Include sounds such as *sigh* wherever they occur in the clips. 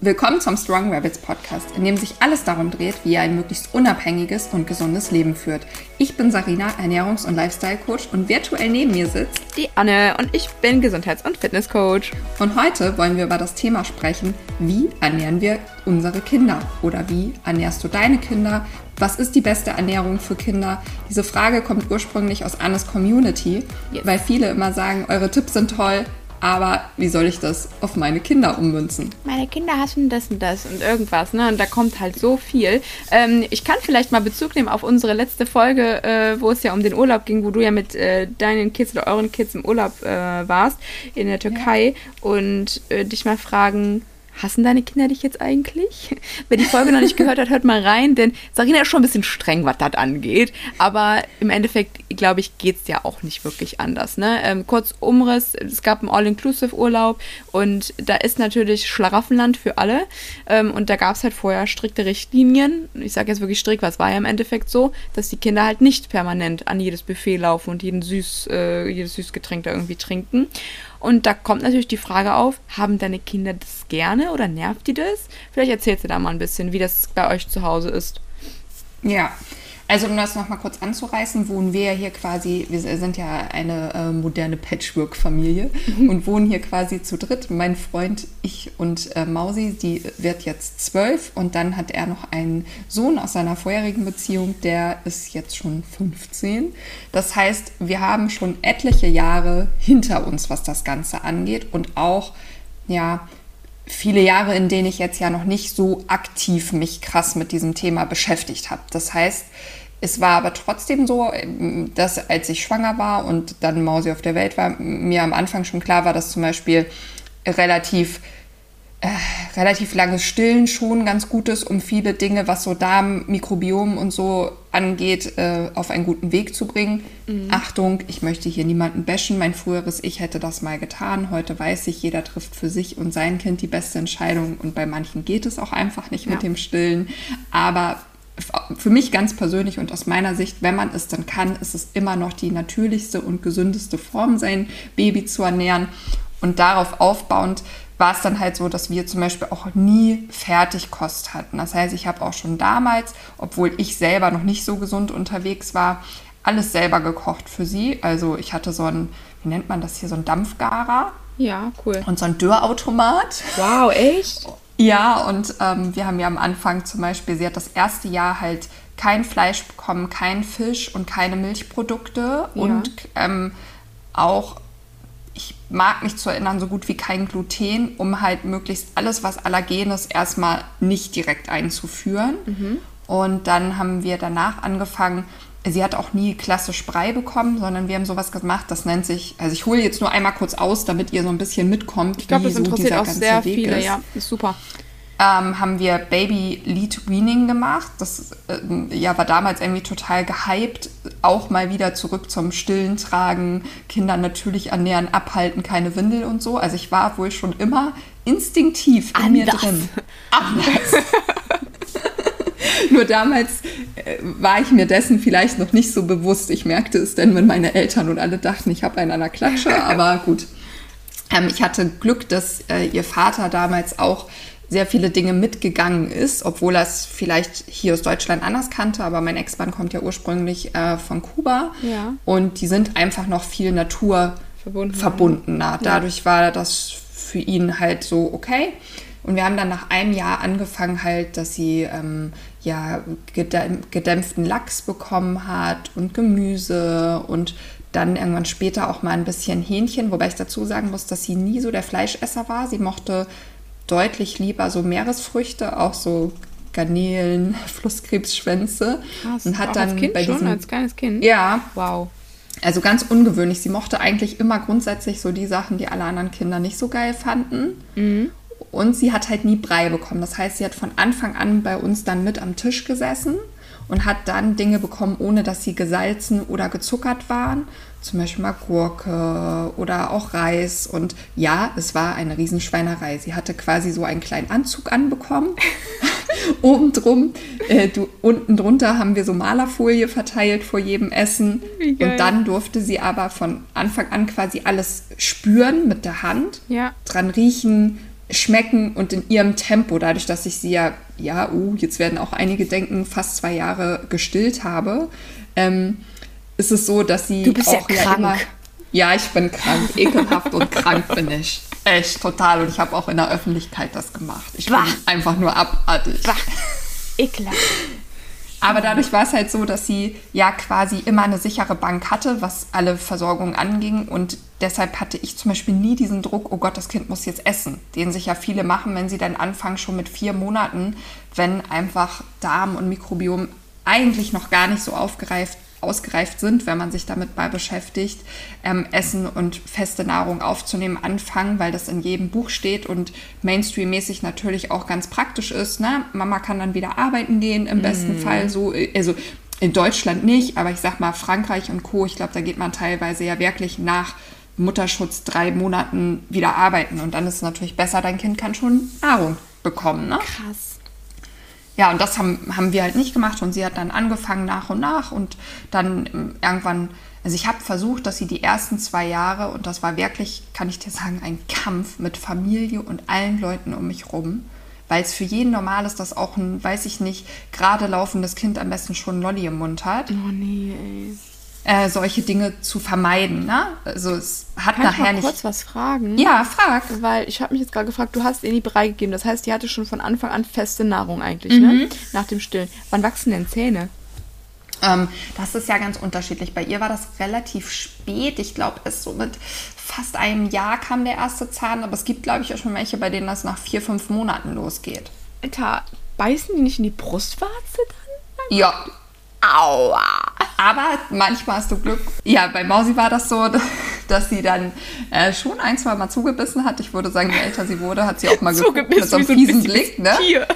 Willkommen zum Strong Rabbits Podcast, in dem sich alles darum dreht, wie ihr ein möglichst unabhängiges und gesundes Leben führt. Ich bin Sarina, Ernährungs- und Lifestyle-Coach und virtuell neben mir sitzt die Anne und ich bin Gesundheits- und Fitness-Coach. Und heute wollen wir über das Thema sprechen, wie ernähren wir unsere Kinder oder wie ernährst du deine Kinder? Was ist die beste Ernährung für Kinder? Diese Frage kommt ursprünglich aus Annes Community, yes. weil viele immer sagen, eure Tipps sind toll, aber wie soll ich das auf meine Kinder ummünzen? Meine Kinder hassen das und das und irgendwas, ne? Und da kommt halt so viel. Ähm, ich kann vielleicht mal Bezug nehmen auf unsere letzte Folge, äh, wo es ja um den Urlaub ging, wo du ja mit äh, deinen Kids oder euren Kids im Urlaub äh, warst in der Türkei ja. und äh, dich mal fragen, hassen deine Kinder dich jetzt eigentlich? *laughs* Wer die Folge noch nicht gehört hat, hört mal rein, denn Sarina ist schon ein bisschen streng, was das angeht. Aber im Endeffekt, glaube ich, geht es ja auch nicht wirklich anders. Ne? Ähm, kurz Umriss, es gab einen All-Inclusive-Urlaub und da ist natürlich Schlaraffenland für alle. Ähm, und da gab es halt vorher strikte Richtlinien. Ich sage jetzt wirklich strikt, was war ja im Endeffekt so, dass die Kinder halt nicht permanent an jedes Buffet laufen und jeden Süß, äh, jedes Süßgetränk da irgendwie trinken. Und da kommt natürlich die Frage auf, haben deine Kinder das gerne oder nervt die das? Vielleicht erzählst du da mal ein bisschen, wie das bei euch zu Hause ist. Ja, also um das nochmal kurz anzureißen, wohnen wir ja hier quasi, wir sind ja eine äh, moderne Patchwork-Familie mhm. und wohnen hier quasi zu dritt. Mein Freund, ich und äh, Mausi, die wird jetzt zwölf und dann hat er noch einen Sohn aus seiner vorherigen Beziehung, der ist jetzt schon 15. Das heißt, wir haben schon etliche Jahre hinter uns, was das Ganze angeht und auch, ja, viele Jahre, in denen ich jetzt ja noch nicht so aktiv mich krass mit diesem Thema beschäftigt habe. Das heißt, es war aber trotzdem so, dass als ich schwanger war und dann Mausi auf der Welt war, mir am Anfang schon klar war, dass zum Beispiel relativ äh, relativ langes Stillen schon ganz gut ist, um viele Dinge, was so Darm, Mikrobiom und so angeht, äh, auf einen guten Weg zu bringen. Mhm. Achtung, ich möchte hier niemanden bashen. Mein früheres Ich hätte das mal getan. Heute weiß ich, jeder trifft für sich und sein Kind die beste Entscheidung und bei manchen geht es auch einfach nicht ja. mit dem Stillen. Aber für mich ganz persönlich und aus meiner Sicht, wenn man es dann kann, ist es immer noch die natürlichste und gesündeste Form, sein Baby zu ernähren. Und darauf aufbauend war es dann halt so, dass wir zum Beispiel auch nie Fertigkost hatten. Das heißt, ich habe auch schon damals, obwohl ich selber noch nicht so gesund unterwegs war, alles selber gekocht für sie. Also ich hatte so ein, wie nennt man das hier, so ein Dampfgarer. Ja, cool. Und so ein Dörrautomat. Wow, echt? Ja, und ähm, wir haben ja am Anfang zum Beispiel, sie hat das erste Jahr halt kein Fleisch bekommen, kein Fisch und keine Milchprodukte ja. und ähm, auch ich mag mich zu erinnern, so gut wie kein Gluten, um halt möglichst alles, was allergen ist, erstmal nicht direkt einzuführen. Mhm. Und dann haben wir danach angefangen, sie hat auch nie klassisch Brei bekommen, sondern wir haben sowas gemacht, das nennt sich, also ich hole jetzt nur einmal kurz aus, damit ihr so ein bisschen mitkommt. Ich glaube, das so interessiert auch sehr Weg viele, ist. ja, ist super ähm, haben wir Baby Lead Weaning gemacht. Das äh, ja, war damals irgendwie total gehypt. Auch mal wieder zurück zum Stillen tragen, Kinder natürlich ernähren, abhalten, keine Windel und so. Also ich war wohl schon immer instinktiv in Anders. mir drin. Anders. *laughs* Nur damals äh, war ich mir dessen vielleicht noch nicht so bewusst. Ich merkte es denn, wenn meine Eltern und alle dachten, ich habe einen an der Klatsche. Aber gut. Ähm, ich hatte Glück, dass äh, ihr Vater damals auch sehr viele Dinge mitgegangen ist, obwohl er es vielleicht hier aus Deutschland anders kannte, aber mein Ex-Mann kommt ja ursprünglich äh, von Kuba ja. und die sind einfach noch viel Natur Verbunden. verbundener. Dadurch ja. war das für ihn halt so okay. Und wir haben dann nach einem Jahr angefangen halt, dass sie ähm, ja gedämpften Lachs bekommen hat und Gemüse und dann irgendwann später auch mal ein bisschen Hähnchen, wobei ich dazu sagen muss, dass sie nie so der Fleischesser war. Sie mochte deutlich lieber so Meeresfrüchte, auch so Garnelen, *laughs* Flusskrebsschwänze. Krass, und hat dann als kind bei diesem, schon, als kleines Kind? Ja. Wow. Also ganz ungewöhnlich. Sie mochte eigentlich immer grundsätzlich so die Sachen, die alle anderen Kinder nicht so geil fanden. Mhm. Und sie hat halt nie Brei bekommen. Das heißt, sie hat von Anfang an bei uns dann mit am Tisch gesessen und hat dann Dinge bekommen, ohne dass sie gesalzen oder gezuckert waren. Zum Beispiel mal Gurke oder auch Reis. Und ja, es war eine Riesenschweinerei. Sie hatte quasi so einen kleinen Anzug anbekommen. *laughs* Oben drum, äh, du, unten drunter haben wir so Malerfolie verteilt vor jedem Essen. Und dann durfte sie aber von Anfang an quasi alles spüren mit der Hand, ja. dran riechen, schmecken und in ihrem Tempo, dadurch, dass ich sie ja, ja, uh, jetzt werden auch einige denken, fast zwei Jahre gestillt habe, ähm, ist es so, dass sie Du bist ja auch krank. immer. Ja, ich bin krank, ekelhaft und krank bin ich. Echt, total. Und ich habe auch in der Öffentlichkeit das gemacht. Ich bin einfach nur abartig. Bah, ekelhaft. *laughs* Aber dadurch war es halt so, dass sie ja quasi immer eine sichere Bank hatte, was alle Versorgung anging. Und deshalb hatte ich zum Beispiel nie diesen Druck, oh Gott, das Kind muss jetzt essen, den sich ja viele machen, wenn sie dann anfangen, schon mit vier Monaten, wenn einfach Darm und Mikrobiom eigentlich noch gar nicht so aufgereift, ausgereift sind, wenn man sich damit mal beschäftigt, ähm, Essen und feste Nahrung aufzunehmen, anfangen, weil das in jedem Buch steht und Mainstream-mäßig natürlich auch ganz praktisch ist. Ne? Mama kann dann wieder arbeiten gehen, im besten Fall so, äh, also in Deutschland nicht, aber ich sag mal Frankreich und Co., ich glaube, da geht man teilweise ja wirklich nach Mutterschutz drei Monaten wieder arbeiten und dann ist es natürlich besser, dein Kind kann schon Nahrung bekommen. Ne? Krass. Ja, und das haben, haben wir halt nicht gemacht und sie hat dann angefangen nach und nach und dann ähm, irgendwann, also ich habe versucht, dass sie die ersten zwei Jahre, und das war wirklich, kann ich dir sagen, ein Kampf mit Familie und allen Leuten um mich rum, weil es für jeden normal ist, dass auch ein, weiß ich nicht, gerade laufendes Kind am besten schon Lolli im Mund hat, Oh nee, ey. Äh, solche Dinge zu vermeiden. Ne? Also es hat Kann ich nachher mal nicht... kurz was fragen? Ja, frag. Weil ich habe mich jetzt gerade gefragt, du hast ihr nie Brei gegeben. Das heißt, die hatte schon von Anfang an feste Nahrung eigentlich, Mhm. ne? Nach dem Stillen. Wann wachsen denn Zähne? Ähm, das ist ja ganz unterschiedlich. Bei ihr war das relativ spät. Ich glaube, es so mit fast einem Jahr kam der erste Zahn. Aber es gibt, glaube ich, auch schon welche, bei denen das nach vier, fünf Monaten losgeht. Alter, beißen die nicht in die Brustwarze dann? Ja. Aua. Aber manchmal hast du Glück. Ja, bei Mausi war das so, *laughs* dass sie dann äh, schon ein, zwei Mal zugebissen hat. Ich würde sagen, je älter sie wurde, hat sie auch mal geguckt mit so einem fiesen Blick. Ne? Tier.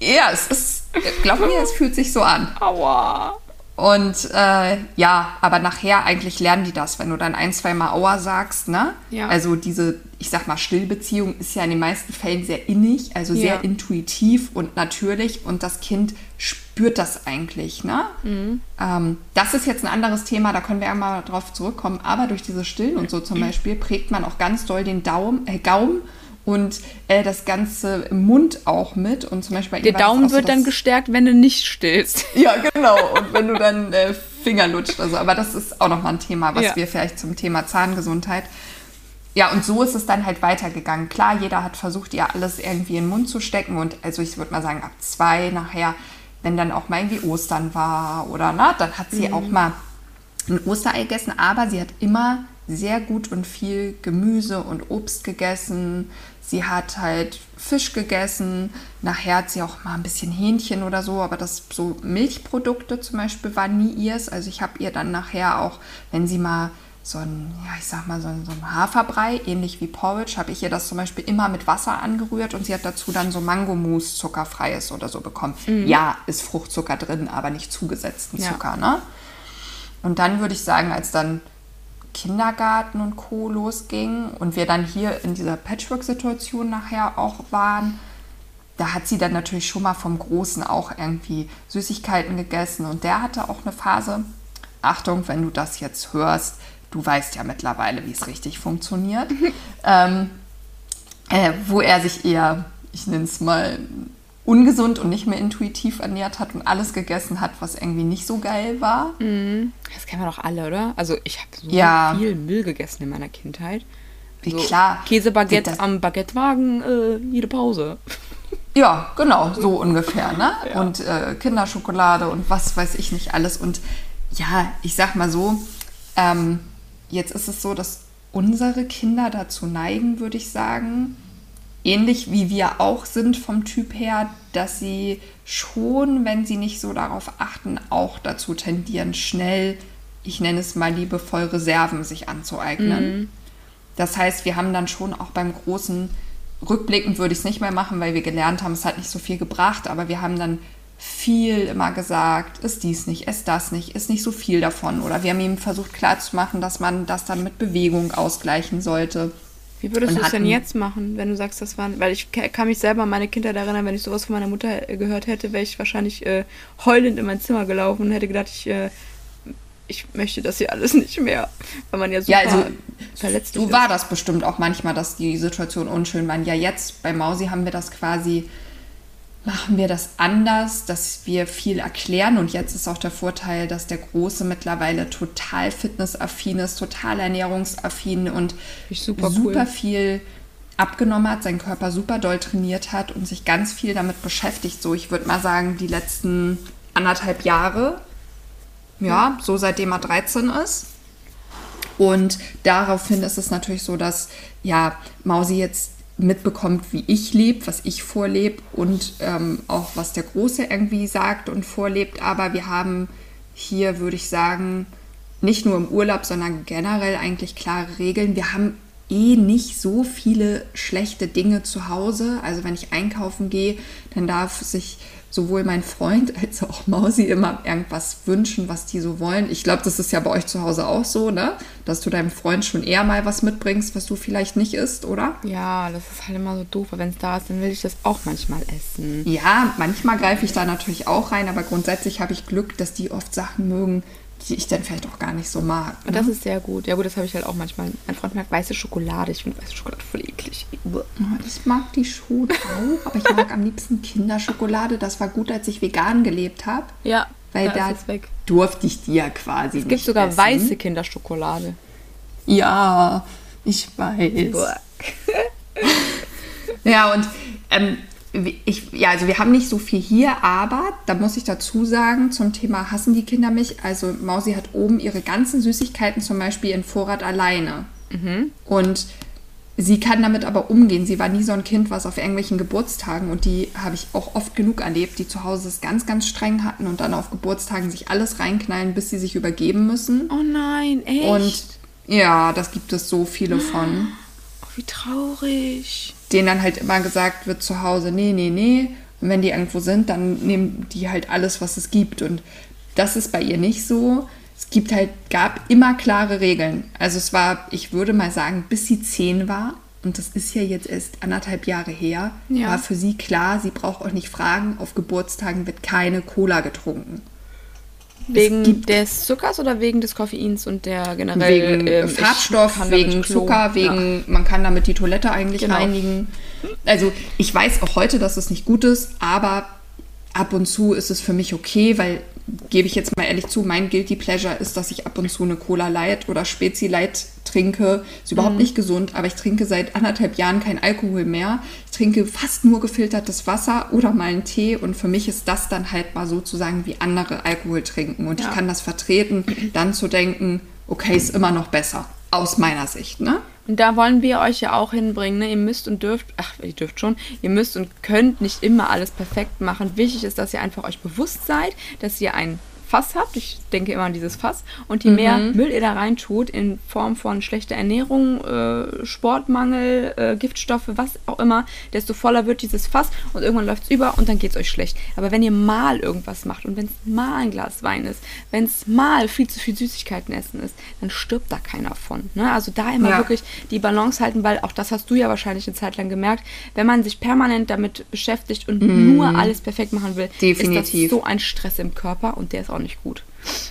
Ja, es ist, glaub mir, es fühlt sich so an. Aua. Und äh, ja, aber nachher eigentlich lernen die das, wenn du dann ein, zwei Mal Aua sagst, ne? Ja. Also diese, ich sag mal, Stillbeziehung ist ja in den meisten Fällen sehr innig, also sehr Ja. intuitiv und natürlich und das Kind spürt das eigentlich, ne? Mhm. Ähm, das ist jetzt ein anderes Thema, da können wir ja mal drauf zurückkommen, aber durch diese Stillen und so zum Beispiel prägt man auch ganz doll den Daumen, äh, Gaumen und äh, das ganze Mund auch mit und zum Beispiel Der Daumen so, wird dann gestärkt, wenn du nicht stillst. *laughs* ja, genau. Und wenn du dann äh, Finger lutscht. Also, aber das ist auch nochmal ein Thema, was Ja. wir vielleicht zum Thema Zahngesundheit. Ja, und so ist es dann halt weitergegangen. Klar, jeder hat versucht, ihr alles irgendwie in den Mund zu stecken. Und also ich würde mal sagen, ab zwei nachher, wenn dann auch mal irgendwie Ostern war oder na, dann hat sie auch mal ein Osterei gegessen, aber sie hat immer sehr gut und viel Gemüse und Obst gegessen. Sie hat halt Fisch gegessen. Nachher hat sie auch mal ein bisschen Hähnchen oder so, aber das so Milchprodukte zum Beispiel waren nie ihrs. Also ich habe ihr dann nachher auch, wenn sie mal so ein, ja, ich sag mal, so ein, so ein Haferbrei, ähnlich wie Porridge, habe ich ihr das zum Beispiel immer mit Wasser angerührt und sie hat dazu dann so Mangomus zuckerfreies oder so bekommen. Ja, ist Fruchtzucker drin, aber nicht zugesetzten Ja. Zucker, ne? Und dann würde ich sagen, als dann Kindergarten und Co. losging und wir dann hier in dieser Patchwork-Situation nachher auch waren, da hat sie dann natürlich schon mal vom Großen auch irgendwie Süßigkeiten gegessen und der hatte auch eine Phase, Achtung, wenn du das jetzt hörst, du weißt ja mittlerweile, wie es richtig funktioniert, *laughs* ähm, äh, wo er sich eher, ich nenne es mal, ungesund und nicht mehr intuitiv ernährt hat und alles gegessen hat, was irgendwie nicht so geil war. Das kennen wir doch alle, oder? Also ich habe so Ja. viel Müll gegessen in meiner Kindheit. Wie So klar. Käsebaguette am Baguettewagen, äh, jede Pause. *laughs* Ja, genau, so ungefähr, ne? Und äh, Kinderschokolade und was weiß ich nicht alles. Und ja, ich sag mal so, ähm, jetzt ist es so, dass unsere Kinder dazu neigen, würde ich sagen, ähnlich wie wir auch sind vom Typ her, dass sie schon, wenn sie nicht so darauf achten, auch dazu tendieren, schnell, ich nenne es mal liebevoll, Reserven sich anzueignen. Das heißt, wir haben dann schon auch beim großen Rückblickend würde ich es nicht mehr machen, weil wir gelernt haben, es hat nicht so viel gebracht, aber wir haben dann viel immer gesagt, ist dies nicht, ist das nicht, ist nicht so viel davon. Oder wir haben ihm versucht klarzumachen, dass man das dann mit Bewegung ausgleichen sollte. Wie würdest du es denn jetzt machen, wenn du sagst, das waren, weil ich ka- kann mich selber an meine Kindheit erinnern, wenn ich sowas von meiner Mutter äh, gehört hätte, wäre ich wahrscheinlich äh, heulend in mein Zimmer gelaufen und hätte gedacht, ich äh, ich möchte das hier alles nicht mehr, weil man ja super Ja, also verletzt so war das bestimmt auch manchmal, dass die Situation unschön waren. Ja, jetzt bei Mausi haben wir das quasi, machen wir das anders, dass wir viel erklären. Und jetzt ist auch der Vorteil, dass der Große mittlerweile total fitnessaffin ist, total ernährungsaffin und super super cool. viel abgenommen hat, seinen Körper super doll trainiert hat und sich ganz viel damit beschäftigt. So, ich würde mal sagen, die letzten anderthalb Jahre, ja, so seitdem er 13 ist. Und daraufhin ist es natürlich so, dass ja Mausi jetzt mitbekommt, wie ich lebe, was ich vorlebe und ähm, auch was der Große irgendwie sagt und vorlebt. Aber wir haben hier, würde ich sagen, nicht nur im Urlaub, sondern generell eigentlich klare Regeln. Wir haben eh nicht so viele schlechte Dinge zu Hause. Also wenn ich einkaufen gehe, dann darf sich sowohl mein Freund als auch Mausi immer irgendwas wünschen, was die so wollen. Ich glaube, das ist ja bei euch zu Hause auch so, ne? Dass du deinem Freund schon eher mal was mitbringst, was du vielleicht nicht isst, oder? Ja, das ist halt immer so doof, wenn es da ist, dann will ich das auch manchmal essen. Ja, manchmal greife ich da natürlich auch rein, aber grundsätzlich habe ich Glück, dass die oft Sachen mögen, die ich dann vielleicht auch gar nicht so mag. Ne? das ist sehr gut. Ja gut, das habe ich halt auch manchmal. Mein Freund mag weiße Schokolade. Ich finde weiße Schokolade voll eklig. Ich mag die schon auch, aber ich mag am liebsten Kinderschokolade. Das war gut, als ich vegan gelebt habe. Ja, Weil da da ist es weg. durfte ich die ja quasi Es gibt sogar essen. weiße Kinderschokolade. Ja, ich weiß. Ja, und ähm, ich, ja, also wir haben nicht so viel hier, aber da muss ich dazu sagen, zum Thema hassen die Kinder mich. Also Mausi hat oben ihre ganzen Süßigkeiten zum Beispiel in Vorrat alleine. Und sie kann damit aber umgehen. Sie war nie so ein Kind, was auf irgendwelchen Geburtstagen, und die habe ich auch oft genug erlebt, die zu Hause es ganz, ganz streng hatten und dann auf Geburtstagen sich alles reinknallen, bis sie sich übergeben müssen. Oh nein, echt? Und ja, das gibt es so viele von oh, wie traurig. Denen dann halt immer gesagt wird zu Hause, nee, nee, nee. Und wenn die irgendwo sind, dann nehmen die halt alles, was es gibt. Und das ist bei ihr nicht so. Es gibt halt, gab immer klare Regeln. Also es war, ich würde mal sagen, bis sie zehn war, und das ist ja jetzt erst anderthalb Jahre her, Ja. war für sie klar, sie braucht auch nicht fragen, auf Geburtstagen wird keine Cola getrunken. Wegen des Zuckers oder wegen des Koffeins und der generell wegen ähm, ich Farbstoff, wegen. Zucker, wegen, man kann damit die Toilette eigentlich Genau. reinigen. Also ich weiß auch heute, dass es nicht gut ist, aber ab und zu ist es für mich okay, weil, gebe ich jetzt mal ehrlich zu, mein Guilty Pleasure ist, dass ich ab und zu eine Cola Light oder Spezi Light trinke. Ist Mhm. überhaupt nicht gesund, aber ich trinke seit anderthalb Jahren kein Alkohol mehr. Ich trinke fast nur gefiltertes Wasser oder mal einen Tee und für mich ist das dann halt mal sozusagen wie andere Alkohol trinken und Ja. ich kann das vertreten, dann zu denken, okay, ist immer noch besser, aus meiner Sicht, ne? Und da wollen wir euch ja auch hinbringen. Ne? Ihr müsst und dürft, ach, ihr dürft schon, ihr müsst und könnt nicht immer alles perfekt machen. Wichtig ist, dass ihr einfach euch bewusst seid, dass ihr ein Fass habt. Ich denke immer an dieses Fass. Und je mehr Müll ihr da rein tut, in Form von schlechter Ernährung, äh, Sportmangel, äh, Giftstoffe, was auch immer, desto voller wird dieses Fass und irgendwann läuft es über und dann geht es euch schlecht. Aber wenn ihr mal irgendwas macht und wenn es mal ein Glas Wein ist, wenn es mal viel zu viel Süßigkeiten essen ist, dann stirbt da keiner von. Ne? Also da immer Ja. wirklich die Balance halten, weil auch das hast du ja wahrscheinlich eine Zeit lang gemerkt, wenn man sich permanent damit beschäftigt und nur alles perfekt machen will, ist Definitiv. das so ein Stress im Körper und der ist auch nicht gut.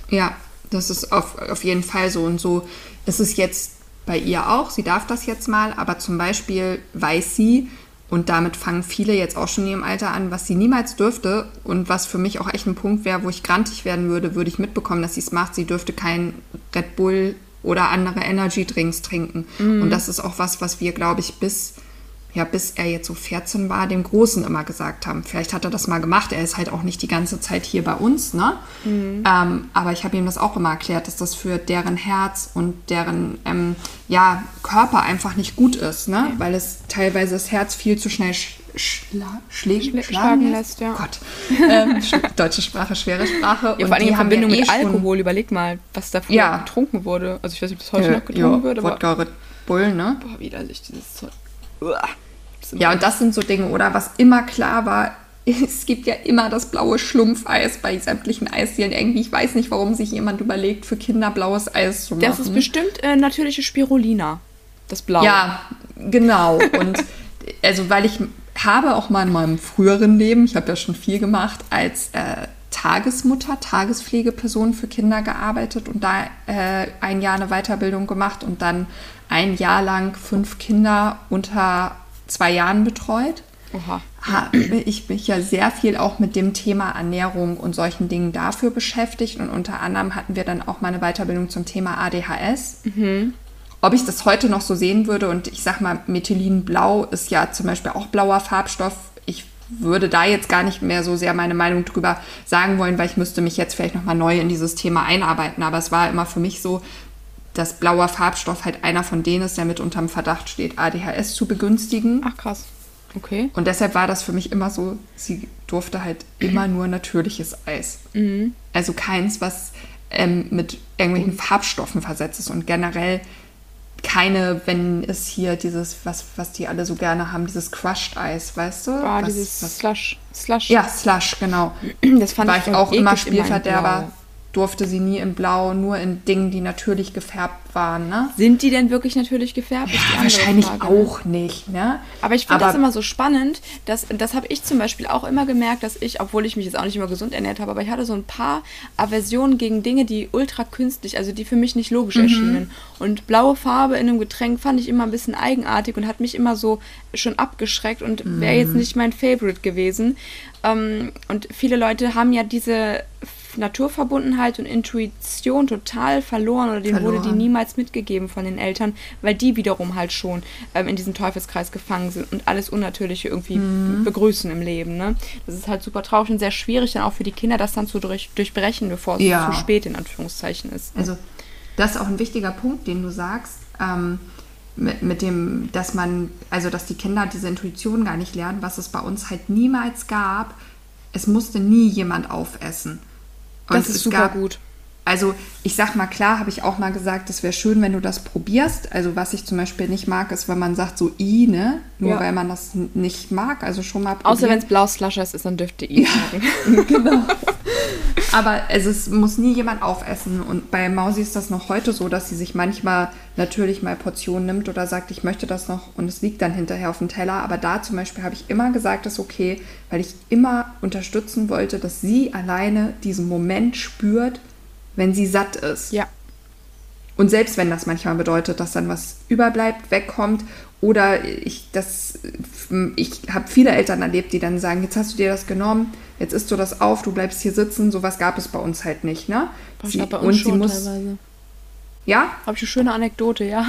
Ja, das ist auf, auf jeden Fall so. Und so ist es jetzt bei ihr auch. Sie darf das jetzt mal, aber zum Beispiel weiß sie, und damit fangen viele jetzt auch schon in ihrem Alter an, was sie niemals dürfte und was für mich auch echt ein Punkt wäre, wo ich grantig werden würde, würde ich mitbekommen, dass sie es macht. Sie dürfte kein Red Bull oder andere Energy Drinks trinken. Und das ist auch was, was wir, glaube ich, bis ja, bis er jetzt so 14 war, dem Großen immer gesagt haben. Vielleicht hat er das mal gemacht. Er ist halt auch nicht die ganze Zeit hier bei uns, ne? Ähm, aber ich habe ihm das auch immer erklärt, dass das für deren Herz und deren ähm, ja, Körper einfach nicht gut ist, ne? Weil es teilweise das Herz viel zu schnell sch schla schlägt, Schlä- schlagen lässt. lässt, ja. Gott. Ähm, sch- deutsche Sprache, schwere Sprache. Ja, Und vor allem die in haben Verbindung ja eh mit schon- Alkohol. Überleg mal, was da früher Ja. getrunken wurde. Also ich weiß nicht, ob das heute Äh, noch getrunken ja, wird, aber Wodka Red Bull, ne? boah, widerlich dieses Zeug. Uah. Ja, und das sind so Dinge, oder was immer klar war, *laughs* es gibt ja immer das blaue Schlumpfeis bei sämtlichen Eisdielen. Irgendwie, ich weiß nicht, warum sich jemand überlegt, für Kinder blaues Eis zu machen. Das ist bestimmt äh, natürliche Spirulina. Das Blaue. Ja, genau. Und *laughs* also, weil ich habe auch mal in meinem früheren Leben, ich habe ja schon viel gemacht, als äh, Tagesmutter, Tagespflegeperson für Kinder gearbeitet und da äh, ein Jahr eine Weiterbildung gemacht und dann ein Jahr lang fünf Kinder unter zwei Jahren betreut. Oha. Habe ich mich ja sehr viel auch mit dem Thema Ernährung und solchen Dingen dafür beschäftigt. Und unter anderem hatten wir dann auch mal eine Weiterbildung zum Thema ADHS. Mhm. Ob ich das heute noch so sehen würde, und ich sag mal, Methylinblau ist ja zum Beispiel auch blauer Farbstoff. Ich würde da jetzt gar nicht mehr so sehr meine Meinung drüber sagen wollen, weil ich müsste mich jetzt vielleicht nochmal neu in dieses Thema einarbeiten. Aber es war immer für mich so, dass blauer Farbstoff halt einer von denen ist, der mit unterm Verdacht steht, ADHS zu begünstigen. Ach krass. Okay. Und deshalb war das für mich immer so, sie durfte halt immer nur natürliches Eis. Mhm. Also keins, was ähm, mit irgendwelchen Farbstoffen versetzt ist und generell keine, wenn es hier dieses, was, was die alle so gerne haben, dieses Crushed Eis, weißt du? Ah, was, dieses was, Slush. Slush. Ja, Slush, genau. Das fand War ich, ich auch immer Spielverderber durfte sie nie in Blau, nur in Dingen, die natürlich gefärbt waren. Ne? Sind die denn wirklich natürlich gefärbt? Ja, wahrscheinlich Frage, ne? auch nicht. Ne? Aber ich finde das immer so spannend, dass, das habe ich zum Beispiel auch immer gemerkt, dass ich, obwohl ich mich jetzt auch nicht immer gesund ernährt habe, aber ich hatte so ein paar Aversionen gegen Dinge, die ultra künstlich, also die für mich nicht logisch mhm. erschienen. Und blaue Farbe in einem Getränk fand ich immer ein bisschen eigenartig und hat mich immer so schon abgeschreckt und wäre jetzt mhm. nicht mein Favorite gewesen. Ähm, und viele Leute haben ja diese Naturverbundenheit und Intuition total verloren oder denen verloren. wurde die niemals mitgegeben von den Eltern, weil die wiederum halt schon ähm, in diesem Teufelskreis gefangen sind und alles Unnatürliche irgendwie mhm. begrüßen im Leben. Ne? Das ist halt super traurig und sehr schwierig dann auch für die Kinder, das dann zu durch, durchbrechen, bevor es ja. zu spät in Anführungszeichen ist. Ne? Also das ist auch ein wichtiger Punkt, den du sagst. Ähm, mit, mit, dem, dass man, also dass die Kinder diese Intuition gar nicht lernen, was es bei uns halt niemals gab. Es musste nie jemand aufessen. Und das ist super gab, gut. Also ich sag mal, klar habe ich auch mal gesagt, es wäre schön, wenn du das probierst. Also was ich zum Beispiel nicht mag, ist, wenn man sagt so I, ne? Nur ja. weil man das nicht mag. Also schon mal probieren. Außer wenn es blau Slushers ist, dann dürfte I ja, *laughs* genau. Aber es muss nie jemand aufessen. Und bei Mausi ist das noch heute so, dass sie sich manchmal natürlich mal Portionen nimmt oder sagt, ich möchte das noch und es liegt dann hinterher auf dem Teller. Aber da zum Beispiel habe ich immer gesagt, das ist okay, weil ich immer unterstützen wollte, dass sie alleine diesen Moment spürt, wenn sie satt ist. Ja. Und selbst wenn das manchmal bedeutet, dass dann was überbleibt, wegkommt oder ich das ich habe viele Eltern erlebt, die dann sagen, jetzt hast du dir das genommen, jetzt isst du das auf, du bleibst hier sitzen, sowas gab es bei uns halt nicht, ne? Sie, und sie muss teilweise. Ja? Habe ich eine schöne Anekdote, ja.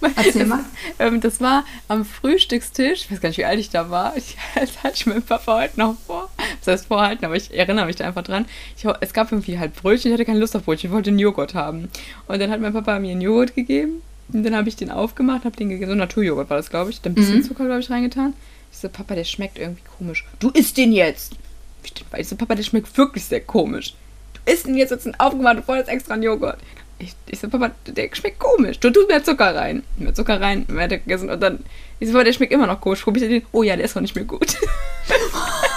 *laughs* Erzähl mal. Das, *laughs* ähm, das war am Frühstückstisch, ich weiß gar nicht, wie alt ich da war. *laughs* Das hatte ich meinem Papa heute noch vor. Das heißt vorhalten, aber ich erinnere mich da einfach dran. Ich, es gab irgendwie halt Brötchen, ich hatte keine Lust auf Brötchen, ich wollte einen Joghurt haben. Und dann hat mein Papa mir einen Joghurt gegeben. Und dann habe ich den aufgemacht, habe den gegessen. So Naturjoghurt war das, glaube ich. Dann ein bisschen mhm. Zucker, glaube ich, reingetan. Ich so, Papa, der schmeckt irgendwie komisch. Du isst den jetzt! Ich so, Papa, der schmeckt wirklich sehr komisch. Du isst den jetzt, jetzt aufgemacht, du wolltest extra einen Joghurt ich, ich so, Papa, der schmeckt komisch. Du tust mehr Zucker rein. Mehr Zucker rein, mehr gegessen. Und dann, ich so, Papa, der schmeckt immer noch komisch. Probier den. Oh ja, der ist noch nicht mehr gut. *laughs* *laughs*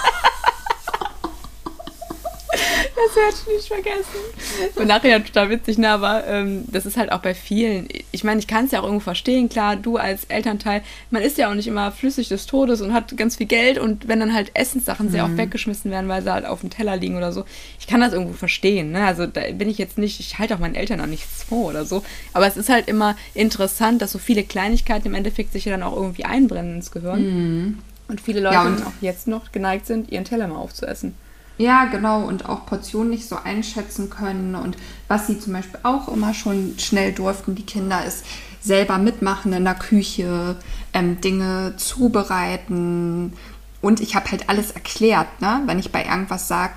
Das werde ich nicht vergessen. Und nachher total witzig, ne, aber ähm, das ist halt auch bei vielen. Ich meine, ich kann es ja auch irgendwo verstehen, klar, du als Elternteil, man ist ja auch nicht immer flüssig des Todes und hat ganz viel Geld und wenn dann halt Essenssachen sehr oft mhm. weggeschmissen werden, weil sie halt auf dem Teller liegen oder so, ich kann das irgendwo verstehen, ne? Also da bin ich jetzt nicht, ich halte auch meinen Eltern auch nichts vor oder so. Aber es ist halt immer interessant, dass so viele Kleinigkeiten im Endeffekt sich ja dann auch irgendwie einbrennen ins Gehirn. Mhm. Und viele Leute ja, und auch jetzt noch geneigt sind, ihren Teller mal aufzuessen. Ja, genau, und auch Portionen nicht so einschätzen können. Und was sie zum Beispiel auch immer schon schnell durften, die Kinder, ist selber mitmachen in der Küche, ähm, Dinge zubereiten. Und ich habe halt alles erklärt, ne? Wenn ich bei irgendwas sage,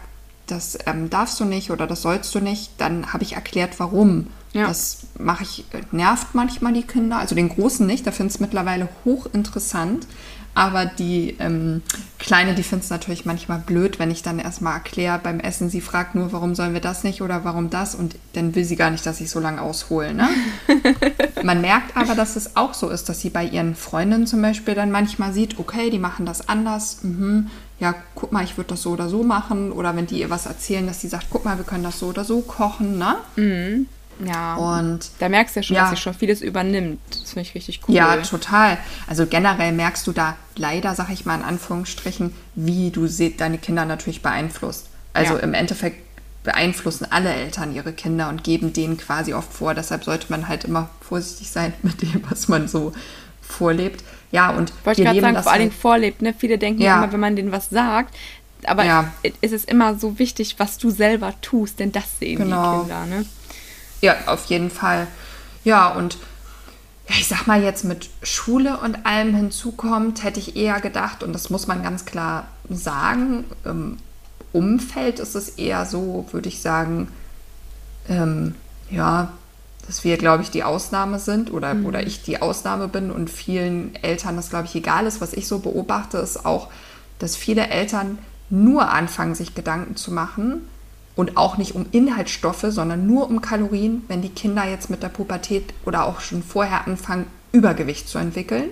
das ähm, darfst du nicht oder das sollst du nicht, dann habe ich erklärt, warum. Ja. Das mache ich, nervt manchmal die Kinder, also den Großen nicht, da finde ich es mittlerweile hochinteressant. Aber die ähm, Kleine, die findet es natürlich manchmal blöd, wenn ich dann erstmal erkläre beim Essen, sie fragt nur, warum sollen wir das nicht oder warum das und dann will sie gar nicht, dass ich so lange aushole. Ne? *laughs* Man merkt aber, dass es auch so ist, dass sie bei ihren Freundinnen zum Beispiel dann manchmal sieht, okay, die machen das anders, mhm. ja, guck mal, ich würde das so oder so machen. Oder wenn die ihr was erzählen, dass sie sagt, guck mal, wir können das so oder so kochen, ne? Mhm. Ja. Und da merkst du ja schon, ja. dass sie schon vieles übernimmt. Das finde ich richtig cool. Ja, total. Also generell merkst du da leider, sag ich mal in Anführungsstrichen, wie du deine Kinder natürlich beeinflusst. Also Ja. im Endeffekt beeinflussen alle Eltern ihre Kinder und geben denen quasi oft vor. Deshalb sollte man halt immer vorsichtig sein *laughs* mit dem, was man so vorlebt. Ja, und Wollte ich gerade sagen, vor allen halt- vorlebt. Ne? Viele denken Ja. immer, wenn man denen was sagt, aber Ja. es ist immer so wichtig, was du selber tust, denn das sehen Genau. die Kinder. Ne? Ja, auf jeden Fall. Ja, und ich sag mal jetzt mit Schule und allem hinzukommt, hätte ich eher gedacht, und das muss man ganz klar sagen, im Umfeld ist es eher so, würde ich sagen, ähm, ja, dass wir, glaube ich, die Ausnahme sind oder, oder ich die Ausnahme bin und vielen Eltern das, glaube ich, egal ist. Was ich so beobachte, ist auch, dass viele Eltern nur anfangen, sich Gedanken zu machen und auch nicht um Inhaltsstoffe, sondern nur um Kalorien, wenn die Kinder jetzt mit der Pubertät oder auch schon vorher anfangen, Übergewicht zu entwickeln.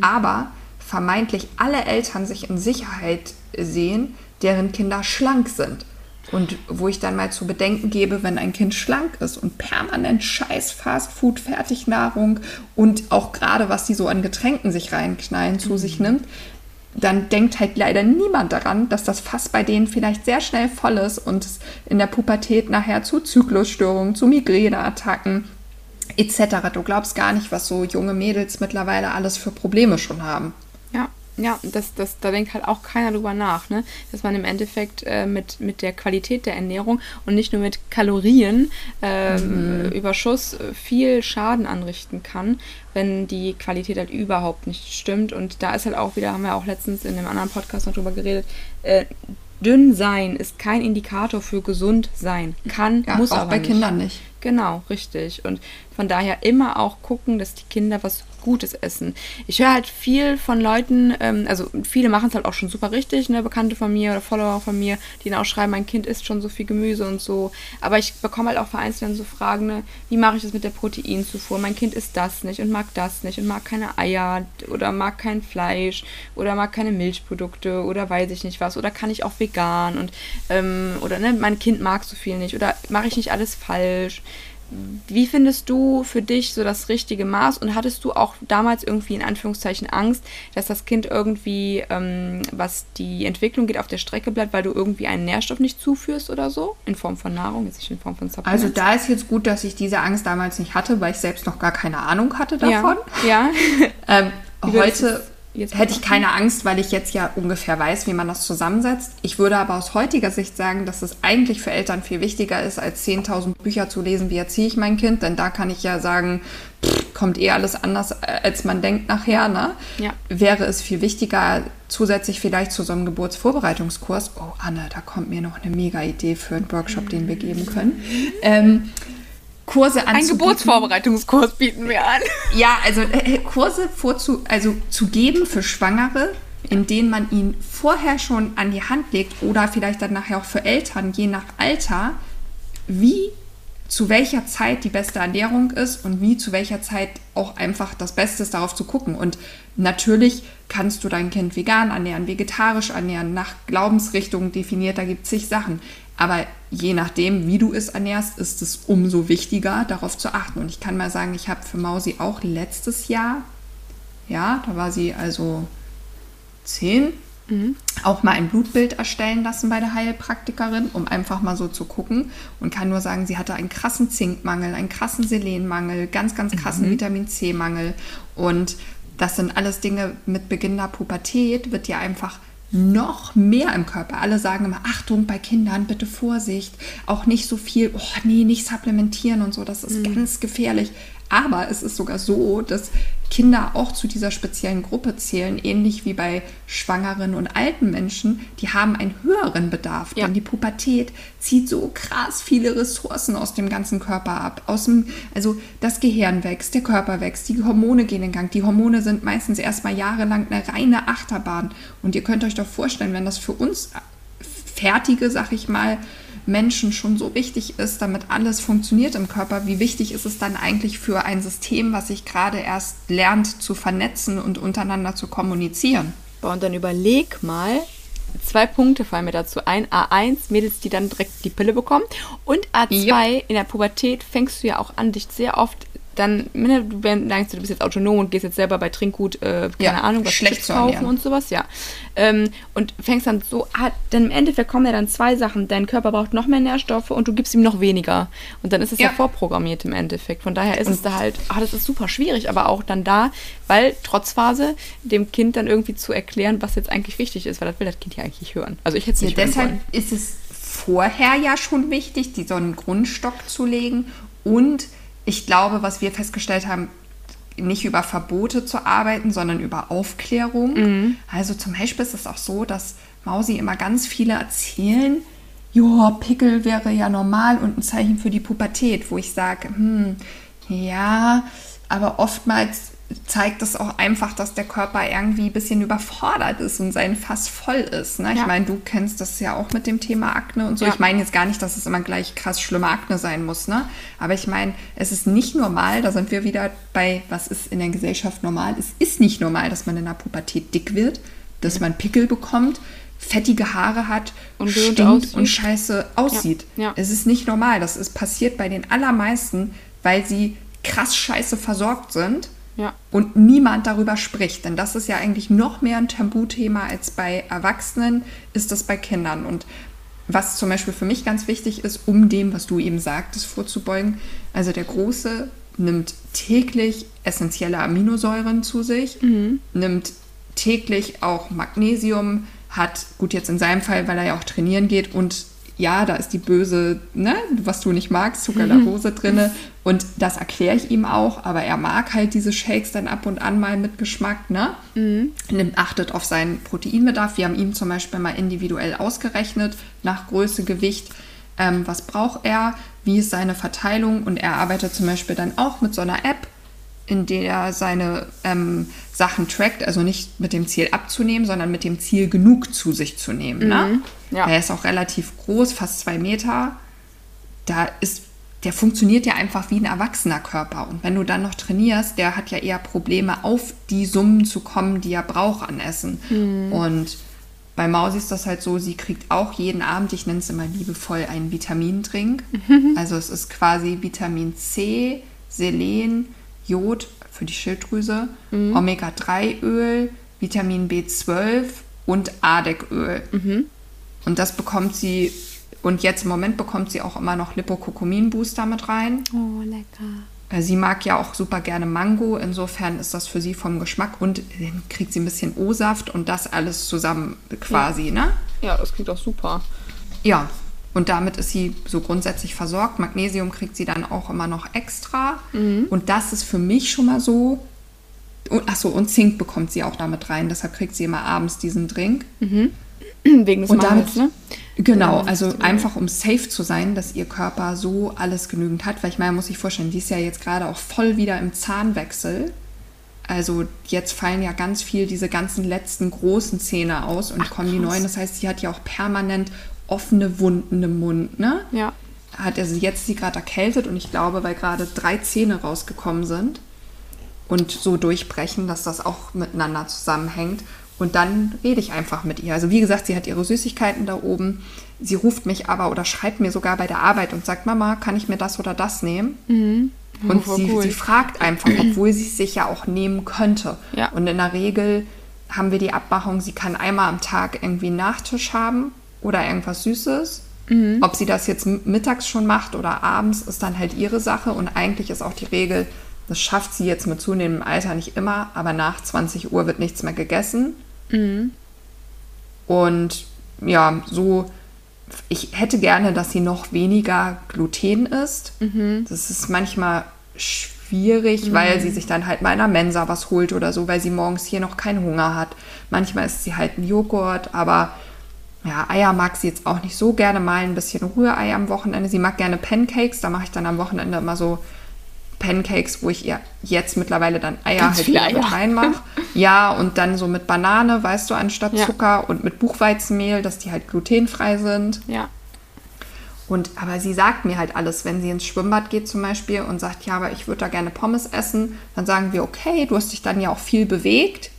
Aber vermeintlich alle Eltern sich in Sicherheit sehen, deren Kinder schlank sind. Und wo ich dann mal zu bedenken gebe, wenn ein Kind schlank ist und permanent scheiß Fastfood, Fertignahrung und auch gerade was die so an Getränken sich reinknallen zu sich nimmt, dann denkt halt leider niemand daran, dass das Fass bei denen vielleicht sehr schnell voll ist und es in der Pubertät nachher zu Zyklusstörungen, zu Migräneattacken etc. Du glaubst gar nicht, was so junge Mädels mittlerweile alles für Probleme schon haben. Ja, das, das, da denkt halt auch keiner drüber nach, ne? Dass man im Endeffekt äh, mit, mit der Qualität der Ernährung und nicht nur mit Kalorien ähm, Überschuss äh, viel Schaden anrichten kann, wenn die Qualität halt überhaupt nicht stimmt. Und da ist halt auch wieder, haben wir auch letztens in einem anderen Podcast noch drüber geredet, äh, dünn sein ist kein Indikator für gesund sein. Kann, Ja, muss auch aber bei nicht. Kindern nicht. Genau, richtig. Und von daher immer auch gucken, dass die Kinder was Gutes essen. Ich höre halt viel von Leuten, ähm, also viele machen es halt auch schon super richtig, ne, Bekannte von mir oder Follower von mir, die dann auch schreiben, mein Kind isst schon so viel Gemüse und so. Aber ich bekomme halt auch vereinzelt dann so Fragen, ne, wie mache ich das mit der Proteinzufuhr? Mein Kind isst das nicht und mag das nicht und mag keine Eier oder mag kein Fleisch oder mag keine Milchprodukte oder weiß ich nicht was oder kann ich auch vegan und ähm, oder ne, mein Kind mag so viel nicht oder mache ich nicht alles falsch? Wie findest du für dich so das richtige Maß und hattest du auch damals irgendwie in Anführungszeichen Angst, dass das Kind irgendwie, ähm, was die Entwicklung geht, auf der Strecke bleibt, weil du irgendwie einen Nährstoff nicht zuführst oder so? In Form von Nahrung, jetzt nicht in Form von Supplements? Also da ist jetzt gut, dass ich diese Angst damals nicht hatte, weil ich selbst noch gar keine Ahnung hatte ja. davon. Ja. *laughs* Ähm, Wie würdest heute jetzt hätte ich keine Angst, weil ich jetzt ja ungefähr weiß, wie man das zusammensetzt. Ich würde aber aus heutiger Sicht sagen, dass es eigentlich für Eltern viel wichtiger ist, als 10.000 Bücher zu lesen, wie erziehe ich mein Kind. Denn da kann ich ja sagen, pff, kommt eh alles anders, äh, als man denkt nachher. Ne? Ja. Wäre es viel wichtiger, zusätzlich vielleicht zu so einem Geburtsvorbereitungskurs. Oh, Anne, da kommt mir noch eine mega Idee für einen Workshop, den wir geben können. Ähm, Kurse Ein anzubieten. Geburtsvorbereitungskurs bieten wir an. Ja, also äh, Kurse vorzu, also zu geben für Schwangere, in denen man ihn vorher schon an die Hand legt oder vielleicht dann nachher auch für Eltern, je nach Alter, wie zu welcher Zeit die beste Ernährung ist und wie zu welcher Zeit auch einfach das Beste ist, darauf zu gucken. Und natürlich kannst du dein Kind vegan ernähren, vegetarisch ernähren, nach Glaubensrichtungen definiert, da gibt es zig Sachen. Aber je nachdem, wie du es ernährst, ist es umso wichtiger, darauf zu achten. Und ich kann mal sagen, ich habe für Mausi auch letztes Jahr, ja, da war sie also zehn, auch mal ein Blutbild erstellen lassen bei der Heilpraktikerin, um einfach mal so zu gucken. Und kann nur sagen, sie hatte einen krassen Zinkmangel, einen krassen Selenmangel, ganz, ganz krassen Vitamin C-Mangel. Und das sind alles Dinge mit Beginn der Pubertät, wird ja einfach noch mehr im Körper. Alle sagen immer, Achtung bei Kindern, bitte Vorsicht, auch nicht so viel, oh nee, nicht supplementieren und so, das ist ganz gefährlich. Aber es ist sogar so, dass Kinder auch zu dieser speziellen Gruppe zählen, ähnlich wie bei schwangeren und alten Menschen, die haben einen höheren Bedarf. Ja. Denn die Pubertät zieht so krass viele Ressourcen aus dem ganzen Körper ab. Aus dem, also das Gehirn wächst, der Körper wächst, die Hormone gehen in Gang. Die Hormone sind meistens erstmal jahrelang eine reine Achterbahn. Und ihr könnt euch doch vorstellen, wenn das für uns fertige, sag ich mal, Menschen schon so wichtig ist, damit alles funktioniert im Körper, wie wichtig ist es dann eigentlich für ein System, was sich gerade erst lernt zu vernetzen und untereinander zu kommunizieren? Und dann überleg mal, zwei Punkte fallen mir dazu ein. A1, Mädels, die dann direkt die Pille bekommen. Und A2, in der Pubertät fängst du ja auch an, dich sehr oft dann, du denkst, du bist jetzt autonom und gehst jetzt selber bei Trinkgut, äh, keine Ja, Ahnung, was schlecht Chips zu kaufen und sowas, ja. Ähm, und fängst dann so an, denn im Endeffekt kommen ja dann zwei Sachen. Dein Körper braucht noch mehr Nährstoffe und du gibst ihm noch weniger. Und dann ist es ja, Ja. vorprogrammiert im Endeffekt. Von daher ist es da halt, ah, das ist super schwierig, aber auch dann da, weil trotz Phase dem Kind dann irgendwie zu erklären, was jetzt eigentlich wichtig ist, weil das will das Kind ja eigentlich hören. Also ich hätte es Ja, nicht hören deshalb wollen. ist es vorher ja schon wichtig, die so einen Grundstock zu legen. Und ich glaube, was wir festgestellt haben, nicht über Verbote zu arbeiten, sondern über Aufklärung. Mhm. Also zum Beispiel ist es auch so, dass Mausi immer ganz viele erzählen, ja, Pickel wäre ja normal und ein Zeichen für die Pubertät, wo ich sage, hm, ja, aber oftmals zeigt es auch einfach, dass der Körper irgendwie ein bisschen überfordert ist und sein Fass voll ist. Ne? Ich Ja. meine, du kennst das ja auch mit dem Thema Akne und so. Ja. Ich meine jetzt gar nicht, dass es immer gleich krass schlimme Akne sein muss. Ne? Aber ich meine, es ist nicht normal, da sind wir wieder bei, was ist in der Gesellschaft normal. Es ist nicht normal, dass man in der Pubertät dick wird, dass man Pickel bekommt, fettige Haare hat, Und stinkt aussieht. und scheiße aussieht. ja. Es ist nicht normal. Das ist passiert bei den allermeisten, weil sie krass scheiße versorgt sind Ja. und niemand darüber spricht. Denn das ist ja eigentlich noch mehr ein Tabuthema als bei Erwachsenen, ist das bei Kindern. Und was zum Beispiel für mich ganz wichtig ist, um dem, was du eben sagtest, vorzubeugen, also der Große nimmt täglich essentielle Aminosäuren zu sich, nimmt täglich auch Magnesium, hat, gut jetzt in seinem Fall, weil er ja auch trainieren geht und ja, da ist die böse, ne, was du nicht magst, Zuckerlarose drinne und das erkläre ich ihm auch, aber er mag halt diese Shakes dann ab und an mal mit Geschmack, ne? Nimmt, achtet auf seinen Proteinbedarf. Wir haben ihm zum Beispiel mal individuell ausgerechnet, nach Größe, Gewicht, ähm, was braucht er, wie ist seine Verteilung und er arbeitet zum Beispiel dann auch mit so einer App, in der er seine ähm, Sachen trackt, also nicht mit dem Ziel abzunehmen, sondern mit dem Ziel genug zu sich zu nehmen. Ne? ja. Er ist auch relativ groß, fast zwei Meter. Da ist, der funktioniert ja einfach wie ein erwachsener Körper. Und wenn du dann noch trainierst, der hat ja eher Probleme, auf die Summen zu kommen, die er braucht an Essen. Und bei Mausi ist das halt so, sie kriegt auch jeden Abend, ich nenne es immer liebevoll, einen Vitamindrink. *laughs* Also es ist quasi Vitamin C, Selen, Jod für die Schilddrüse, Omega-3-Öl, Vitamin B12 und Ardecköl. Und das bekommt sie, und jetzt im Moment bekommt sie auch immer noch Lipokokumin-Booster mit rein. Oh, lecker. Äh, Sie mag ja auch super gerne Mango, insofern ist das für sie vom Geschmack und dann kriegt sie ein bisschen O-Saft und das alles zusammen quasi, ne? Ja, das klingt auch super. Ja, und damit ist sie so grundsätzlich versorgt. Magnesium kriegt sie dann auch immer noch extra. Und das ist für mich schon mal so. Und, achso, und Zink bekommt sie auch damit rein. Deshalb kriegt sie immer abends diesen Drink. *clears throat* Wegen des Und Mangels, damit, ne? genau, also einfach um safe zu sein, dass ihr Körper so alles genügend hat. Weil ich meine, muss ich vorstellen, die ist ja jetzt gerade auch voll wieder im Zahnwechsel. Also jetzt fallen ja ganz viel diese ganzen letzten großen Zähne aus und kommen die neuen. Das heißt, sie hat ja auch permanent offene Wunden im Mund, ne? Ja. Hat also jetzt sie gerade erkältet und ich glaube, weil gerade drei Zähne rausgekommen sind und so durchbrechen, dass das auch miteinander zusammenhängt. Und dann rede ich einfach mit ihr. Also wie gesagt, sie hat ihre Süßigkeiten da oben. Sie ruft mich aber oder schreibt mir sogar bei der Arbeit und sagt, Mama, kann ich mir das oder das nehmen? Und Oh, sie, cool. sie fragt einfach, obwohl sie es sich ja auch nehmen könnte. Ja. Und in der Regel haben wir die Abmachung, sie kann einmal am Tag irgendwie einen Nachtisch haben oder irgendwas Süßes. Mhm. Ob sie das jetzt mittags schon macht oder abends, ist dann halt ihre Sache. Und eigentlich ist auch die Regel, das schafft sie jetzt mit zunehmendem Alter nicht immer, aber nach 20 Uhr wird nichts mehr gegessen. Mhm. Und ja, so, ich hätte gerne, dass sie noch weniger Gluten isst. Mhm. Das ist manchmal schwierig, weil sie sich dann halt mal in der Mensa was holt oder so, weil sie morgens hier noch keinen Hunger hat. Manchmal isst sie halt einen Joghurt, aber ja, Eier mag sie jetzt auch nicht so gerne mal ein bisschen Rührei am Wochenende. Sie mag gerne Pancakes, da mache ich dann am Wochenende immer so Pancakes, wo ich ihr jetzt mittlerweile dann Eier Ganz halt wieder mit Eier. reinmache. *laughs* Ja, und dann so mit Banane, weißt du, anstatt Ja. Zucker und mit Buchweizenmehl, dass die halt glutenfrei sind. Ja. Und aber sie sagt mir halt alles, wenn sie ins Schwimmbad geht zum Beispiel und sagt, ja, aber ich würde da gerne Pommes essen, dann sagen wir, okay, du hast dich dann ja auch viel bewegt,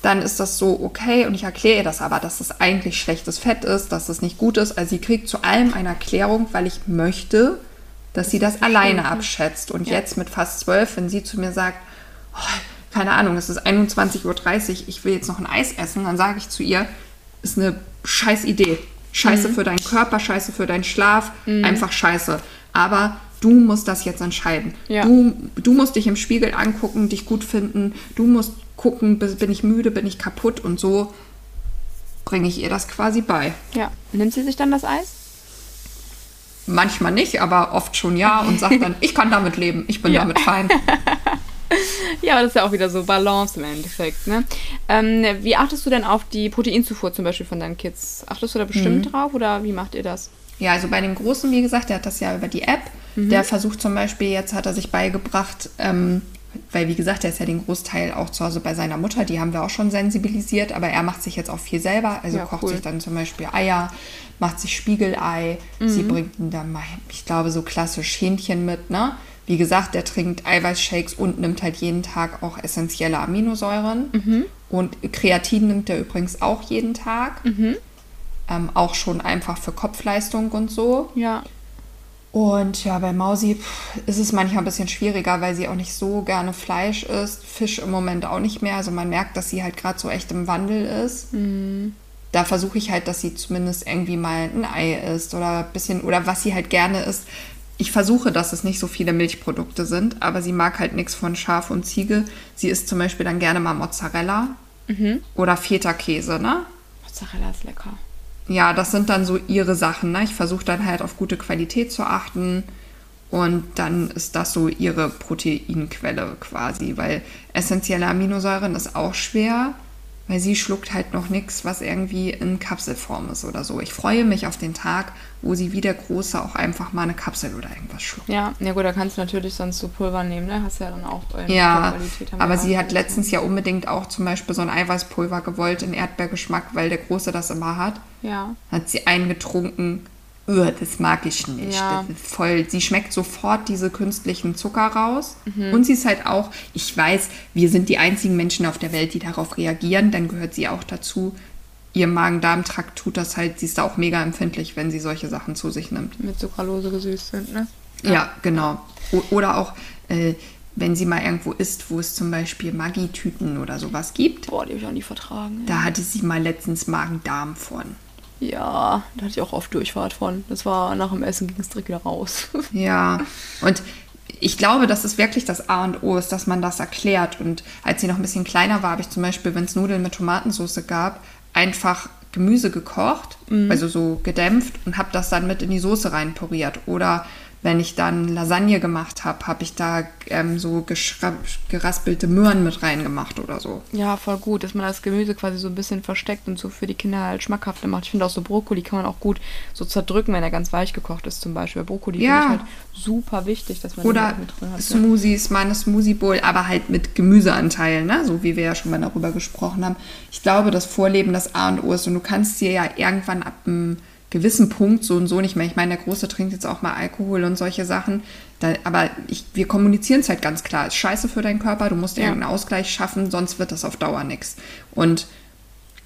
dann ist das so okay und ich erkläre ihr das aber, dass das eigentlich schlechtes Fett ist, dass das nicht gut ist. Also sie kriegt zu allem eine Erklärung, weil ich möchte, dass sie das alleine abschätzt. Und jetzt mit fast zwölf, wenn sie zu mir sagt, oh, keine Ahnung, es ist 21.30 Uhr, ich will jetzt noch ein Eis essen, dann sage ich zu ihr, ist eine scheiß Idee. Scheiße für deinen Körper, scheiße für deinen Schlaf, einfach scheiße. Aber du musst das jetzt entscheiden. Ja. Du, du musst dich im Spiegel angucken, dich gut finden. Du musst gucken, bin bin ich müde, bin ich kaputt und so bringe ich ihr das quasi bei. Ja. Nimmt sie sich dann das Eis? Manchmal nicht, aber oft schon ja und sagt *laughs* dann, ich kann damit leben, ich bin Ja. damit fein. *laughs* *laughs* Ja, aber das ist ja auch wieder so Balance im Endeffekt. Ne? Ähm, wie achtest du denn auf die Proteinzufuhr zum Beispiel von deinen Kids? Achtest du da bestimmt drauf oder wie macht ihr das? Ja, also bei dem Großen, wie gesagt, der hat das ja über die App. Der versucht zum Beispiel, jetzt hat er sich beigebracht, ähm, weil wie gesagt, der ist ja den Großteil auch zu Hause bei seiner Mutter, die haben wir auch schon sensibilisiert, aber er macht sich jetzt auch viel selber. Also Ja, kocht cool. sich dann zum Beispiel Eier, macht sich Spiegelei, sie bringt ihm dann mal, ich glaube, so klassisch Hähnchen mit, ne? Wie gesagt, der trinkt Eiweißshakes und nimmt halt jeden Tag auch essentielle Aminosäuren. Und Kreatin nimmt er übrigens auch jeden Tag. Ähm, auch schon einfach für Kopfleistung und so. Ja. Und ja, bei Mausi ist es manchmal ein bisschen schwieriger, weil sie auch nicht so gerne Fleisch isst. Fisch im Moment auch nicht mehr. Also man merkt, dass sie halt gerade so echt im Wandel ist. Da versuche ich halt, dass sie zumindest irgendwie mal ein Ei isst oder ein bisschen, oder was sie halt gerne isst. Ich versuche, dass es nicht so viele Milchprodukte sind, aber sie mag halt nichts von Schaf und Ziege. Sie isst zum Beispiel dann gerne mal Mozzarella oder Feta-Käse, ne? Mozzarella ist lecker. ja, das sind dann so ihre Sachen. Ne? Ich versuche dann halt auf gute Qualität zu achten. Und dann ist das so ihre Proteinquelle quasi, weil essentielle Aminosäuren ist auch schwer, weil sie schluckt halt noch nichts, was irgendwie in Kapselform ist oder so. Ich freue mich auf den Tag, wo sie wie der Große auch einfach mal eine Kapsel oder irgendwas schluckt. Ja, ja gut, da kannst du natürlich sonst so Pulver nehmen, ne? Hast ja dann auch Ja, aber sie hat letztens ja unbedingt auch zum Beispiel so ein Eiweißpulver gewollt in Erdbeergeschmack, weil der Große das immer hat. Ja. hat sie eingetrunken. Das mag ich nicht. Ja. Voll. Sie schmeckt sofort diese künstlichen Zucker raus. Mhm. Und sie ist halt auch, ich weiß, wir sind die einzigen Menschen auf der Welt, die darauf reagieren. Dann gehört sie auch dazu. Ihr Magen-Darm-Trakt tut das halt, sie ist auch mega empfindlich, wenn sie solche Sachen zu sich nimmt. Mit Sucralose gesüßt sind, ne? Ja, genau. O oder auch, äh, wenn sie mal irgendwo isst, wo es zum Beispiel Maggi-Tüten oder sowas gibt. Boah, die habe ich auch nie vertragen. Da hatte sie mal letztens Magen-Darm von. Ja, da hatte ich auch oft Durchfahrt von. Das war nach dem Essen ging es direkt wieder raus. *laughs* Ja, und ich glaube, dass es wirklich das A und O ist, dass man das erklärt. Und als sie noch ein bisschen kleiner war, habe ich zum Beispiel, wenn es Nudeln mit Tomatensauce gab, einfach Gemüse gekocht, also so gedämpft und habe das dann mit in die Soße reinpuriert. Oder wenn ich dann Lasagne gemacht habe, habe ich da ähm, so geraspelte Möhren mit reingemacht oder so. ja, voll gut, dass man das Gemüse quasi so ein bisschen versteckt und so für die Kinder halt schmackhafter macht. Ich finde auch so Brokkoli kann man auch gut so zerdrücken, wenn er ganz weich gekocht ist zum Beispiel. Brokkoli Ja. finde ich halt super wichtig, dass man Oder auch mit drin hat. ne? Smoothies, meine Smoothie Bowl, aber halt mit Gemüseanteil, ne? so wie wir ja schon mal darüber gesprochen haben. Ich glaube, das Vorleben das A und O ist und du kannst dir ja irgendwann ab einem gewissen Punkt so und so nicht mehr. Ich meine, der Große trinkt jetzt auch mal Alkohol und solche Sachen. Da, aber ich, wir kommunizieren es halt ganz klar. Ist scheiße für deinen Körper, du musst Ja. irgendeinen Ausgleich schaffen, sonst wird das auf Dauer nichts. Und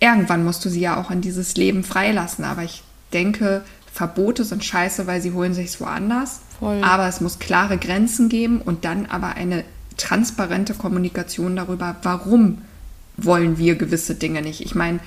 irgendwann musst du sie ja auch in dieses Leben freilassen. Aber ich denke, Verbote sind scheiße, weil sie holen sich woanders. Voll. Aber es muss klare Grenzen geben und dann aber eine transparente Kommunikation darüber, warum wollen wir gewisse Dinge nicht. Ich meine,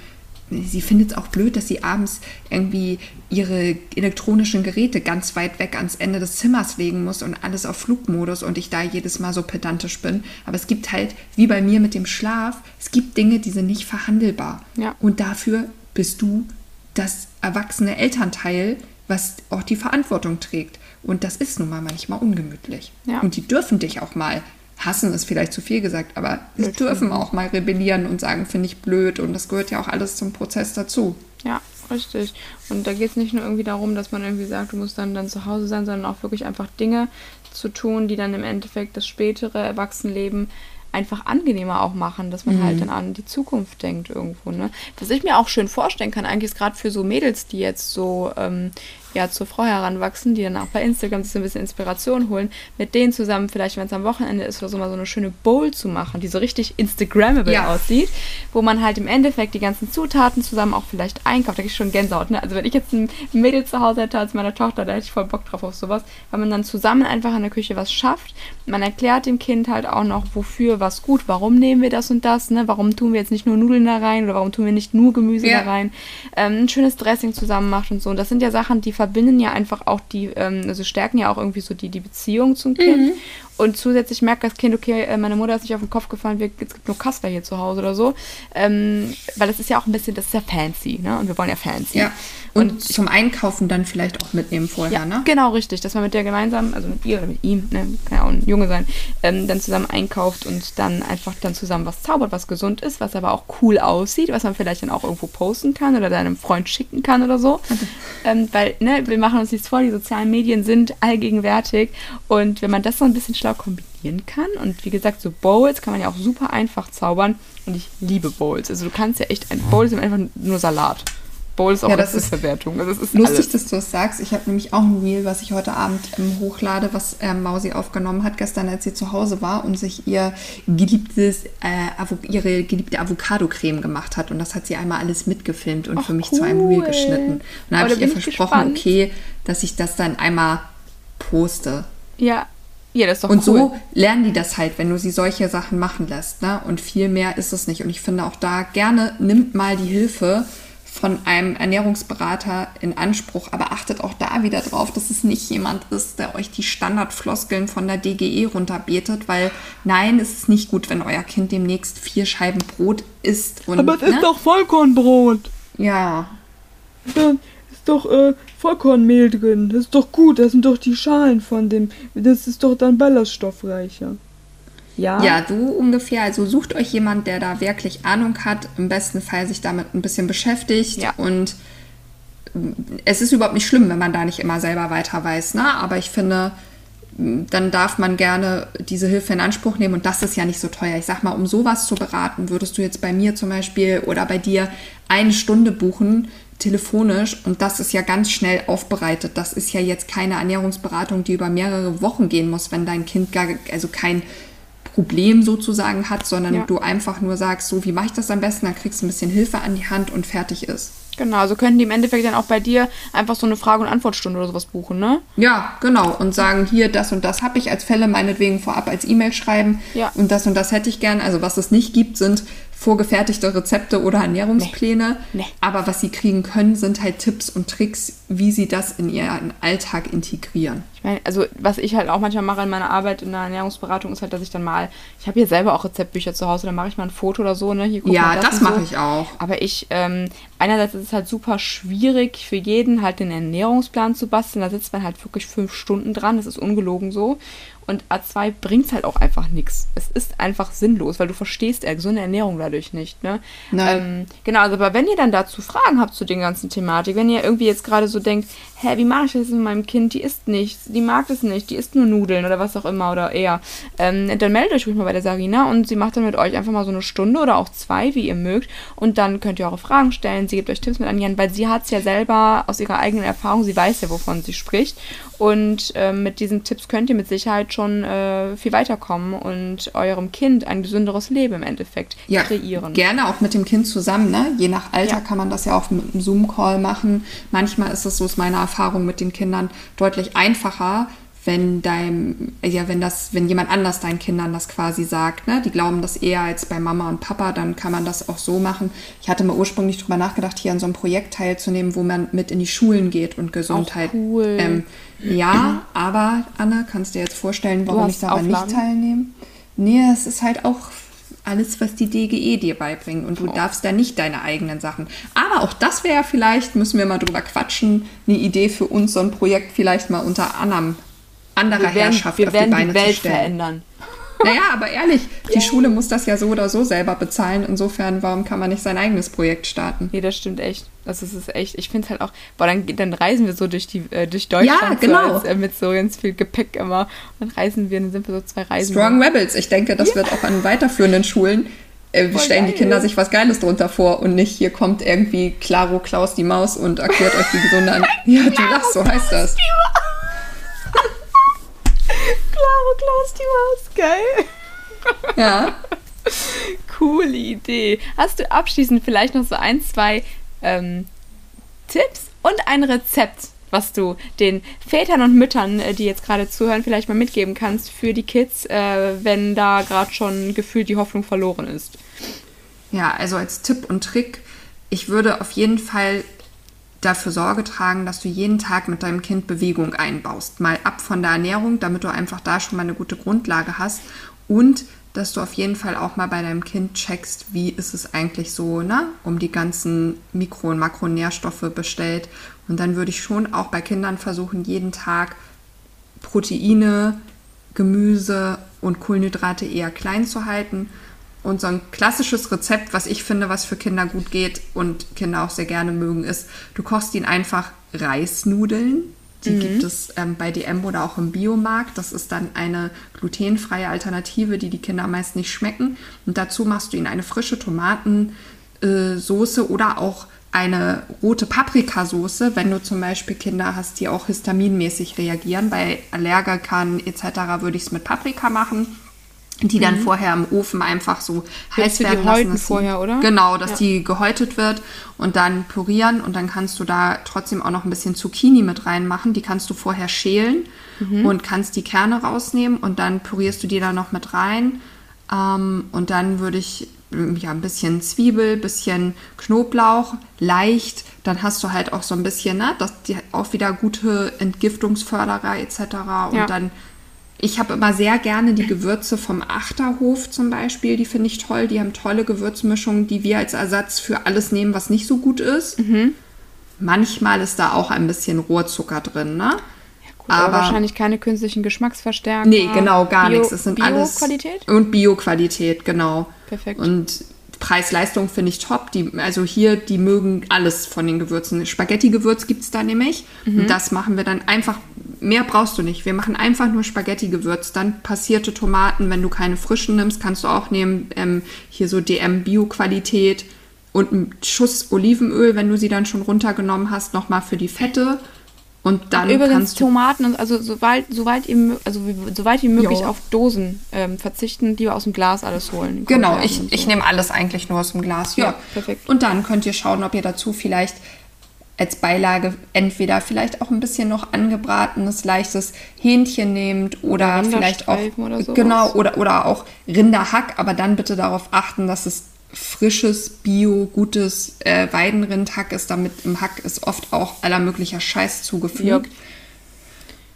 sie findet es auch blöd, dass sie abends irgendwie ihre elektronischen Geräte ganz weit weg ans Ende des Zimmers legen muss und alles auf Flugmodus und ich da jedes Mal so pedantisch bin. Aber es gibt halt, wie bei mir mit dem Schlaf, es gibt Dinge, die sind nicht verhandelbar. Ja. Und dafür bist du das erwachsene Elternteil, was auch die Verantwortung trägt. Und das ist nun mal manchmal ungemütlich. Ja. Und die dürfen dich auch mal hassen, ist vielleicht zu viel gesagt, aber sie dürfen auch mal rebellieren und sagen, finde ich blöd. Und das gehört ja auch alles zum Prozess dazu. Ja, richtig. Und da geht es nicht nur irgendwie darum, dass man irgendwie sagt, du musst dann, dann zu Hause sein, sondern auch wirklich einfach Dinge zu tun, die dann im Endeffekt das spätere Erwachsenenleben einfach angenehmer auch machen, dass man halt dann an die Zukunft denkt irgendwo. Ne? Was ich mir auch schön vorstellen kann, eigentlich ist gerade für so Mädels, die jetzt so ähm, ja zur Frau heranwachsen, die dann auch bei Instagram sich so ein bisschen Inspiration holen, mit denen zusammen, vielleicht wenn es am Wochenende ist oder so, mal so eine schöne Bowl zu machen, die so richtig Instagrammable Ja. aussieht, wo man halt im Endeffekt die ganzen Zutaten zusammen auch vielleicht einkauft. Da krieg ich schon Gänsehaut. Ne? Also wenn ich jetzt ein Mädel zu Hause hätte als meine Tochter, da hätte ich voll Bock drauf auf sowas, weil man dann zusammen einfach in der Küche was schafft. Man erklärt dem Kind halt auch noch, wofür was gut, warum nehmen wir das und das, ne? warum tun wir jetzt nicht nur Nudeln da rein oder warum tun wir nicht nur Gemüse Ja. da rein, ähm, ein schönes Dressing zusammen macht und so. Und das sind ja Sachen, die verbinden ja einfach auch die, ähm, also stärken ja auch irgendwie so die, die Beziehung zum Kind. Und zusätzlich merkt das Kind, okay, äh, meine Mutter ist nicht auf den Kopf gefallen, wir, es gibt nur Kassler hier zu Hause oder so. Ähm, weil das ist ja auch ein bisschen, das ist ja fancy, ne? Und wir wollen ja fancy. Ja. Und, zum Einkaufen dann vielleicht auch mitnehmen vorher, Ja, ne? genau, richtig. Dass man mit der gemeinsam, also mit ihr oder mit ihm, ne, kann ja auch ein Junge sein, ähm, dann zusammen einkauft und dann einfach dann zusammen was zaubert, was gesund ist, was aber auch cool aussieht, was man vielleicht dann auch irgendwo posten kann oder deinem Freund schicken kann oder so. ähm, weil, ne, wir machen uns nichts vor, die sozialen Medien sind allgegenwärtig und wenn man das so ein bisschen schlau kombinieren kann und wie gesagt, so Bowls kann man ja auch super einfach zaubern und ich liebe Bowls. Also du kannst ja echt, ein Bowl ist einfach nur Salat. Bowl ist auch Ja, das ist Verwertung. Also ist Lustig, alles. dass du das sagst. Ich habe nämlich auch ein Reel, was ich heute Abend ähm, hochlade, was ähm, Mausi aufgenommen hat, gestern, als sie zu Hause war und sich ihr geliebtes, äh, ihre geliebte Avocado-Creme gemacht hat. Und das hat sie einmal alles mitgefilmt und Ach, für mich zu einem Reel cool. geschnitten. Und Oh, da habe da ich ihr ich versprochen, gespannt. okay, dass ich das dann einmal poste. Ja, ja, das ist doch Und cool. so lernen die das halt, wenn du sie solche Sachen machen lässt. Ne? Und viel mehr ist es nicht. Und ich finde auch da gerne, nimmt mal die Hilfe von einem Ernährungsberater in Anspruch, aber achtet auch da wieder drauf, dass es nicht jemand ist, der euch die Standardfloskeln von der DGE runterbetet, weil nein, es ist nicht gut, wenn euer Kind demnächst vier Scheiben Brot isst. Und, Aber es ne? ist doch Vollkornbrot. Ja, Da ist doch äh, Vollkornmehl drin. Das ist doch gut. Das sind doch die Schalen von dem. Das ist doch dann ballaststoffreicher. Ja. Ja, du ungefähr. Also sucht euch jemand, der da wirklich Ahnung hat, im besten Fall sich damit ein bisschen beschäftigt Ja. und ähm, es ist überhaupt nicht schlimm, wenn man da nicht immer selber weiter weiß, ne? Aber ich finde, m, dann darf man gerne diese Hilfe in Anspruch nehmen und das ist ja nicht so teuer. Ich sag mal, um sowas zu beraten, würdest du jetzt bei mir zum Beispiel oder bei dir eine Stunde buchen, telefonisch und das ist ja ganz schnell aufbereitet. Das ist ja jetzt keine Ernährungsberatung, die über mehrere Wochen gehen muss, wenn dein Kind gar, also kein Problem sozusagen hat, sondern Ja. du einfach nur sagst, so wie mache ich das am besten, dann kriegst du ein bisschen Hilfe an die Hand und fertig ist. Genau, so könnten die im Endeffekt dann auch bei dir einfach so eine Frage- und Antwortstunde oder sowas buchen, ne? Ja, genau. Und sagen, hier, das und das habe ich als Fälle, meinetwegen vorab als E-Mail schreiben. Ja. Und das und das hätte ich gern. Also was es nicht gibt, sind vorgefertigte Rezepte oder Ernährungspläne. Nee. Aber was sie kriegen können, sind halt Tipps und Tricks, wie sie das in ihren Alltag integrieren. Ich meine, also was ich halt auch manchmal mache in meiner Arbeit in der Ernährungsberatung ist halt, dass ich dann mal, ich habe hier selber auch Rezeptbücher zu Hause, dann mache ich mal ein Foto oder so, ne? Hier, Ja, das und mache so. ich auch. Aber ich, ähm, einerseits ist es halt super schwierig für jeden halt den Ernährungsplan zu basteln. Da sitzt man halt wirklich fünf Stunden dran, das ist ungelogen so. Und A2 bringt halt auch einfach nichts. Es ist einfach sinnlos, weil du verstehst äh, gesunde Ernährung dadurch nicht. Ne? Nein. Ähm, genau, also aber wenn ihr dann dazu Fragen habt zu den ganzen Thematik, wenn ihr irgendwie jetzt gerade so denkt, hä, wie mache ich das mit meinem Kind? Die isst nichts, die mag das nicht, die isst nur Nudeln oder was auch immer oder eher, ähm, dann meldet euch ruhig mal bei der Sarina und sie macht dann mit euch einfach mal so eine Stunde oder auch zwei, wie ihr mögt. Und dann könnt ihr eure Fragen stellen, sie gibt euch Tipps mit an Hand, weil sie hat es ja selber aus ihrer eigenen Erfahrung, sie weiß ja, wovon sie spricht. Und ähm, mit diesen Tipps könnt ihr mit Sicherheit schon äh, viel weiterkommen und eurem Kind ein gesünderes Leben im Endeffekt ja, kreieren. Gerne auch mit dem Kind zusammen. Ne? Je nach Alter Ja. kann man das ja auch mit einem Zoom-Call machen. Manchmal ist es, so ist meine Erfahrung mit den Kindern, deutlich einfacher, wenn dein, ja, wenn das, wenn jemand anders deinen Kindern das quasi sagt, ne? Die glauben das eher als bei Mama und Papa, dann kann man das auch so machen. Ich hatte mal ursprünglich drüber nachgedacht, hier an so einem Projekt teilzunehmen, wo man mit in die Schulen geht und Gesundheit. cool. Ähm, ja, aber Anne, kannst du dir jetzt vorstellen, warum ich daran nicht teilnehme? Nee, es ist halt auch alles, was die DGE dir beibringt. Und du Oh. darfst da nicht deine eigenen Sachen. Aber auch das wäre vielleicht, müssen wir mal drüber quatschen, eine Idee für uns, so ein Projekt vielleicht mal unter anderem, anderer wir werden, Herrschaft wir auf werden die Beine die Welt zu stellen. verändern. Naja, aber ehrlich, die Schule muss das ja so oder so selber bezahlen. Insofern, warum kann man nicht sein eigenes Projekt starten? Nee, das stimmt echt. Das ist es echt. Ich finde es halt auch, boah, dann, dann reisen wir so durch die äh, durch Deutschland Ja, genau. so als, äh, mit so ganz viel Gepäck immer. Und dann reisen wir, dann sind wir so zwei Reisen. Strong Rebels, ich denke, das wird auch an weiterführenden Schulen äh, stellen die geil. Kinder sich was Geiles drunter vor und nicht hier kommt irgendwie Claro Klaus die Maus und erklärt euch, wie gesunde An *laughs* Ja, du lachst, so heißt das. Claro Klaus die Maus, geil. Ja. Coole Idee. Hast du abschließend vielleicht noch so ein, zwei ähm, Tipps und ein Rezept, was du den Vätern und Müttern, äh, die jetzt gerade zuhören, vielleicht mal mitgeben kannst für die Kids, äh, wenn da gerade schon gefühlt die Hoffnung verloren ist? Ja, also als Tipp und Trick, ich würde auf jeden Fall dafür Sorge tragen, dass du jeden Tag mit deinem Kind Bewegung einbaust. Mal ab von der Ernährung, damit du einfach da schon mal eine gute Grundlage hast. Und dass du auf jeden Fall auch mal bei deinem Kind checkst, wie ist es eigentlich so, ne, um die ganzen Mikro- und Makronährstoffe bestellt. Und dann würde ich schon auch bei Kindern versuchen, jeden Tag Proteine, Gemüse und Kohlenhydrate eher klein zu halten. Und so ein klassisches Rezept, was ich finde, was für Kinder gut geht und Kinder auch sehr gerne mögen, ist, du kochst ihnen einfach Reisnudeln. Die gibt es ähm, bei DM oder auch im Biomarkt. Das ist dann eine glutenfreie Alternative, die die Kinder meist nicht schmecken. Und dazu machst du ihnen eine frische Tomatensoße oder auch eine rote Paprikasoße, wenn du zum Beispiel Kinder hast, die auch histaminmäßig reagieren. Bei Allergikern etc. würde ich es mit Paprika machen, die dann vorher im Ofen einfach so heiß werden lassen. dass sie- vorher, oder? Genau, dass Ja. die gehäutet wird und dann pürieren und dann kannst du da trotzdem auch noch ein bisschen Zucchini mit reinmachen. Die kannst du vorher schälen Mhm. und kannst die Kerne rausnehmen und dann pürierst du die da noch mit rein. Ähm, und dann würde ich ähm, ja ein bisschen Zwiebel, bisschen Knoblauch, leicht. Dann hast du halt auch so ein bisschen, ne, das die auch wieder gute Entgiftungsförderer etc. Und Ja. dann ich habe immer sehr gerne die Gewürze vom Achterhof zum Beispiel. Die finde ich toll. Die haben tolle Gewürzmischungen, die wir als Ersatz für alles nehmen, was nicht so gut ist. Mhm. Manchmal ist da auch ein bisschen Rohrzucker drin, ne? Aber, Aber- wahrscheinlich keine künstlichen Geschmacksverstärker. Nee, genau, gar Bio- nichts. Es sind alles. Bio-Qualität? Und Bio-Qualität, genau. Perfekt. Und Preis-Leistung finde ich top. Die, also hier, die mögen alles von den Gewürzen. Spaghetti-Gewürz gibt es da nämlich. Mhm. Und das machen wir dann einfach. Mehr brauchst du nicht. Wir machen einfach nur Spaghetti-Gewürz. Dann passierte Tomaten. Wenn du keine frischen nimmst, kannst du auch nehmen. Ähm, hier so DM Bio-Qualität. Und einen Schuss Olivenöl, wenn du sie dann schon runtergenommen hast, nochmal für die Fette. Und dann Übrigens kannst du Tomaten, und also soweit, soweit, mö- also wie, soweit wie möglich Jo. auf Dosen ähm, verzichten, lieber aus dem Glas alles holen. Genau, ich, und ich so. nehme alles eigentlich nur aus dem Glas. Ja, perfekt. Und dann könnt ihr schauen, ob ihr dazu vielleicht als Beilage entweder vielleicht auch ein bisschen noch angebratenes, leichtes Hähnchen nehmt oder Oder vielleicht auch oder sowas. genau oder, oder auch Rinderhack, aber dann bitte darauf achten, dass es frisches, bio, gutes äh, Weidenrindhack ist. Damit im Hack ist oft auch aller möglicher Scheiß zugefügt. Ja.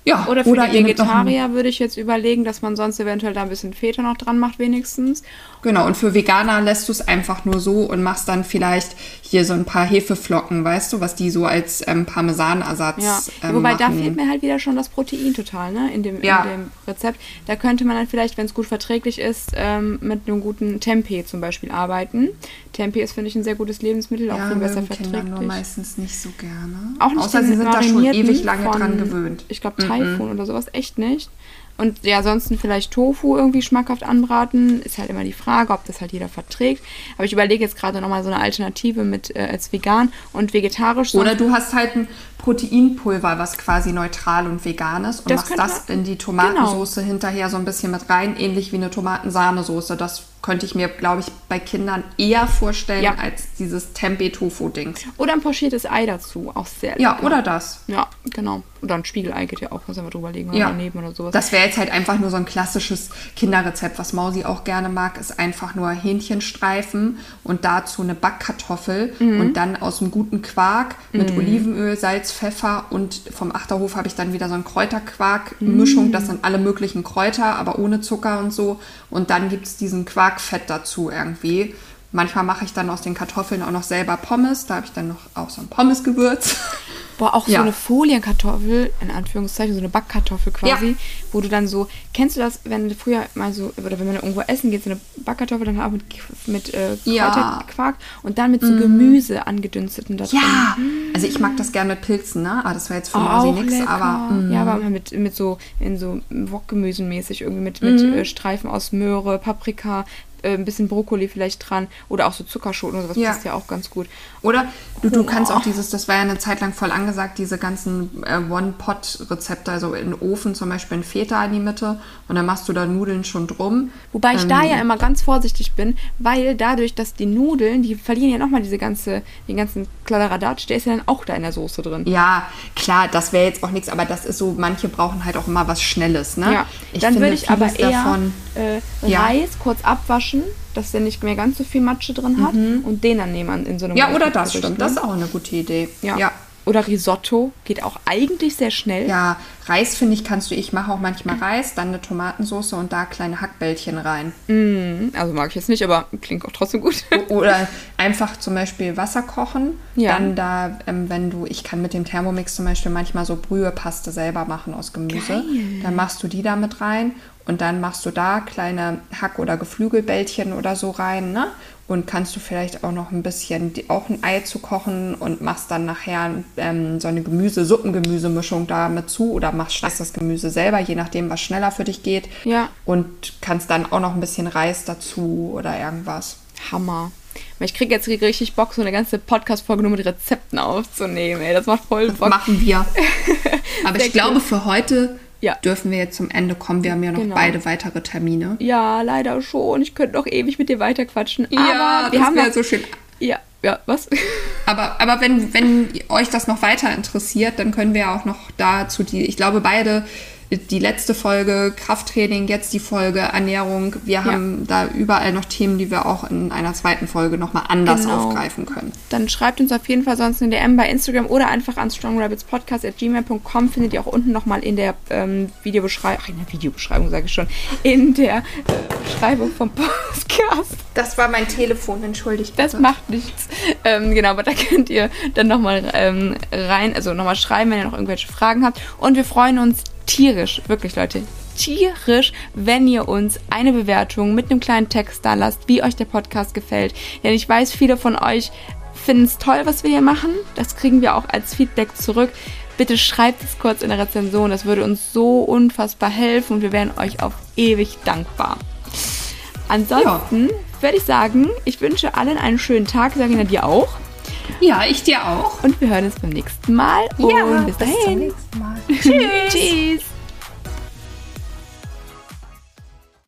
Ja, Oder für die noch ein- Vegetarier würde ich jetzt überlegen, dass man sonst eventuell da ein bisschen Feta noch dran macht, wenigstens. Genau, und für Veganer lässt du es einfach nur so und machst dann vielleicht hier so ein paar Hefeflocken, weißt du, was die so als ähm, Parmesanersatz Ja. ähm, Wobei da machen. fehlt mir halt wieder schon das Protein total, ne? In dem, Ja. in dem Rezept. Da könnte man dann vielleicht, wenn es gut verträglich ist, ähm, mit einem guten Tempeh zum Beispiel arbeiten. Tempeh ist, finde ich, ein sehr gutes Lebensmittel, auch ja, viel besser Kinder nur verträglich. meistens nicht so gerne. Auch nicht Außer sie sind da schon ewig lange von, dran gewöhnt. Ich glaube, Taifun oder sowas echt nicht. Und ja, ansonsten vielleicht Tofu irgendwie schmackhaft anbraten. Ist halt immer die Frage, ob das halt jeder verträgt. Aber ich überlege jetzt gerade nochmal so eine Alternative mit äh, als vegan und vegetarisch. Oder du hast halt ein Proteinpulver, was quasi neutral und vegan ist und Das machst das in die Tomatensoße hinterher so ein bisschen mit rein, ähnlich wie eine Tomatensahnesoße. Das könnte ich mir, glaube ich, bei Kindern eher vorstellen Ja. als dieses Tempeh-Tofu-Ding. Oder ein pochiertes Ei dazu. Auch sehr Ja, lecker. oder das. Ja, genau. Oder ein Spiegelei geht ja auch, muss einfach drüber legen oder Ja. daneben oder sowas. Das wäre jetzt halt einfach nur so ein klassisches Kinderrezept. Was Mausi auch gerne mag, ist einfach nur Hähnchenstreifen und dazu eine Backkartoffel Mhm. und dann aus einem guten Quark mit Olivenöl, Salz, Pfeffer und vom Achterhof habe ich dann wieder so ein Kräuterquark-Mischung. Das sind alle möglichen Kräuter, aber ohne Zucker und so. Und dann gibt es diesen Quarkfett dazu irgendwie. Manchmal mache ich dann aus den Kartoffeln auch noch selber Pommes. Da habe ich dann noch auch so ein Pommesgewürz. *laughs* Boah, auch Ja. so eine Folienkartoffel, in Anführungszeichen, so eine Backkartoffel quasi, Ja. wo du dann so, kennst du das, wenn du früher mal so, oder wenn man irgendwo essen geht, so eine Backkartoffel dann auch mit, mit äh, Ja. Und dann mit so Gemüse angedünsteten da drin. Ja, also ich mag das gerne mit Pilzen, ne? Aber das wäre jetzt auch nix, lecker. aber mm. ja, aber mit, mit so in so Wokgemüsen mäßig irgendwie mit, mit Mhm. äh, Streifen aus Möhre, Paprika, äh, ein bisschen Brokkoli vielleicht dran oder auch so Zuckerschoten oder sowas Ja. passt ja auch ganz gut. Oder du, du kannst Boah. auch dieses, das war ja eine Zeit lang voll angesagt, diese ganzen äh, One-Pot-Rezepte, also in den Ofen zum Beispiel ein Feta in die Mitte und dann machst du da Nudeln schon drum. Wobei ich Ähm, da ja immer ganz vorsichtig bin, weil dadurch, dass die Nudeln, die verlieren ja nochmal diese ganze, den ganzen Kladderadatsch, der ist ja dann auch da in der Soße drin. Ja, klar, das wäre jetzt auch nichts, aber das ist so, manche brauchen halt auch immer was Schnelles, ne? Ja, dann würde ich aber eher äh, Ja. Reis kurz abwaschen, dass der nicht mehr ganz so viel Matsche drin hat und den dann nehmen in so einem Ja, oder das stimmt, das ist auch eine gute Idee. ja. ja. Oder Risotto geht auch eigentlich sehr schnell. Ja, Reis finde ich kannst du, ich mache auch manchmal Reis, dann eine Tomatensauce und da kleine Hackbällchen rein. Also mag ich jetzt nicht, aber klingt auch trotzdem gut. *laughs* Oder einfach zum Beispiel Wasser kochen. Ja. Dann da, ähm, wenn du, ich kann mit dem Thermomix zum Beispiel manchmal so Brühepaste selber machen aus Gemüse. Dann machst du die da mit rein und dann machst du da kleine Hack- oder Geflügelbällchen oder so rein, ne? Und kannst du vielleicht auch noch ein bisschen, die, auch ein Ei zu kochen und machst dann nachher ähm, so eine Gemüse-Suppengemüsemischung da mit zu oder machst das Gemüse selber, je nachdem, was schneller für dich geht. Ja. Und kannst dann auch noch ein bisschen Reis dazu oder irgendwas. Hammer. Ich kriege jetzt richtig Bock, so eine ganze Podcast-Folge nur mit Rezepten aufzunehmen. Ey, das macht voll Bock. machen wir. *laughs* Aber Sehr ich glaube, für heute Ja. dürfen wir jetzt zum Ende kommen. Wir haben ja noch Genau. beide weitere Termine. Ja, leider schon. Ich könnte noch ewig mit dir weiterquatschen. aber wir haben noch, so schön. Ja, ja, was? *laughs* Aber, aber wenn, wenn euch das noch weiter interessiert, dann können wir auch noch dazu die, ich glaube, beide, die letzte Folge Krafttraining, jetzt die Folge Ernährung, wir haben da überall noch Themen, die wir auch in einer zweiten Folge nochmal anders Genau. aufgreifen können. Dann schreibt uns auf jeden Fall sonst eine DM bei Instagram oder einfach an strongrabbitspodcast.gmail.com. Findet ihr auch unten nochmal in der ähm, Videobeschreibung, ach, in der Videobeschreibung sage ich schon, in der äh, Beschreibung vom Podcast. Das war mein Telefon, entschuldigt. Das macht nichts. Ähm, genau, aber da könnt ihr dann nochmal ähm, rein, also nochmal schreiben, wenn ihr noch irgendwelche Fragen habt. Und wir freuen uns tierisch, wirklich Leute, tierisch, wenn ihr uns eine Bewertung mit einem kleinen Text da lasst, wie euch der Podcast gefällt. Denn ich weiß, viele von euch finden es toll, was wir hier machen. Das kriegen wir auch als Feedback zurück. Bitte schreibt es kurz in der Rezension. Das würde uns so unfassbar helfen und wir wären euch auf ewig dankbar. Ansonsten würde ich sagen, ich wünsche allen einen schönen Tag. Sagina dir auch. Ja, ich dir auch. Und wir hören uns beim nächsten Mal. und bis dahin. nächsten Mal. Tschüss. *laughs* Tschüss.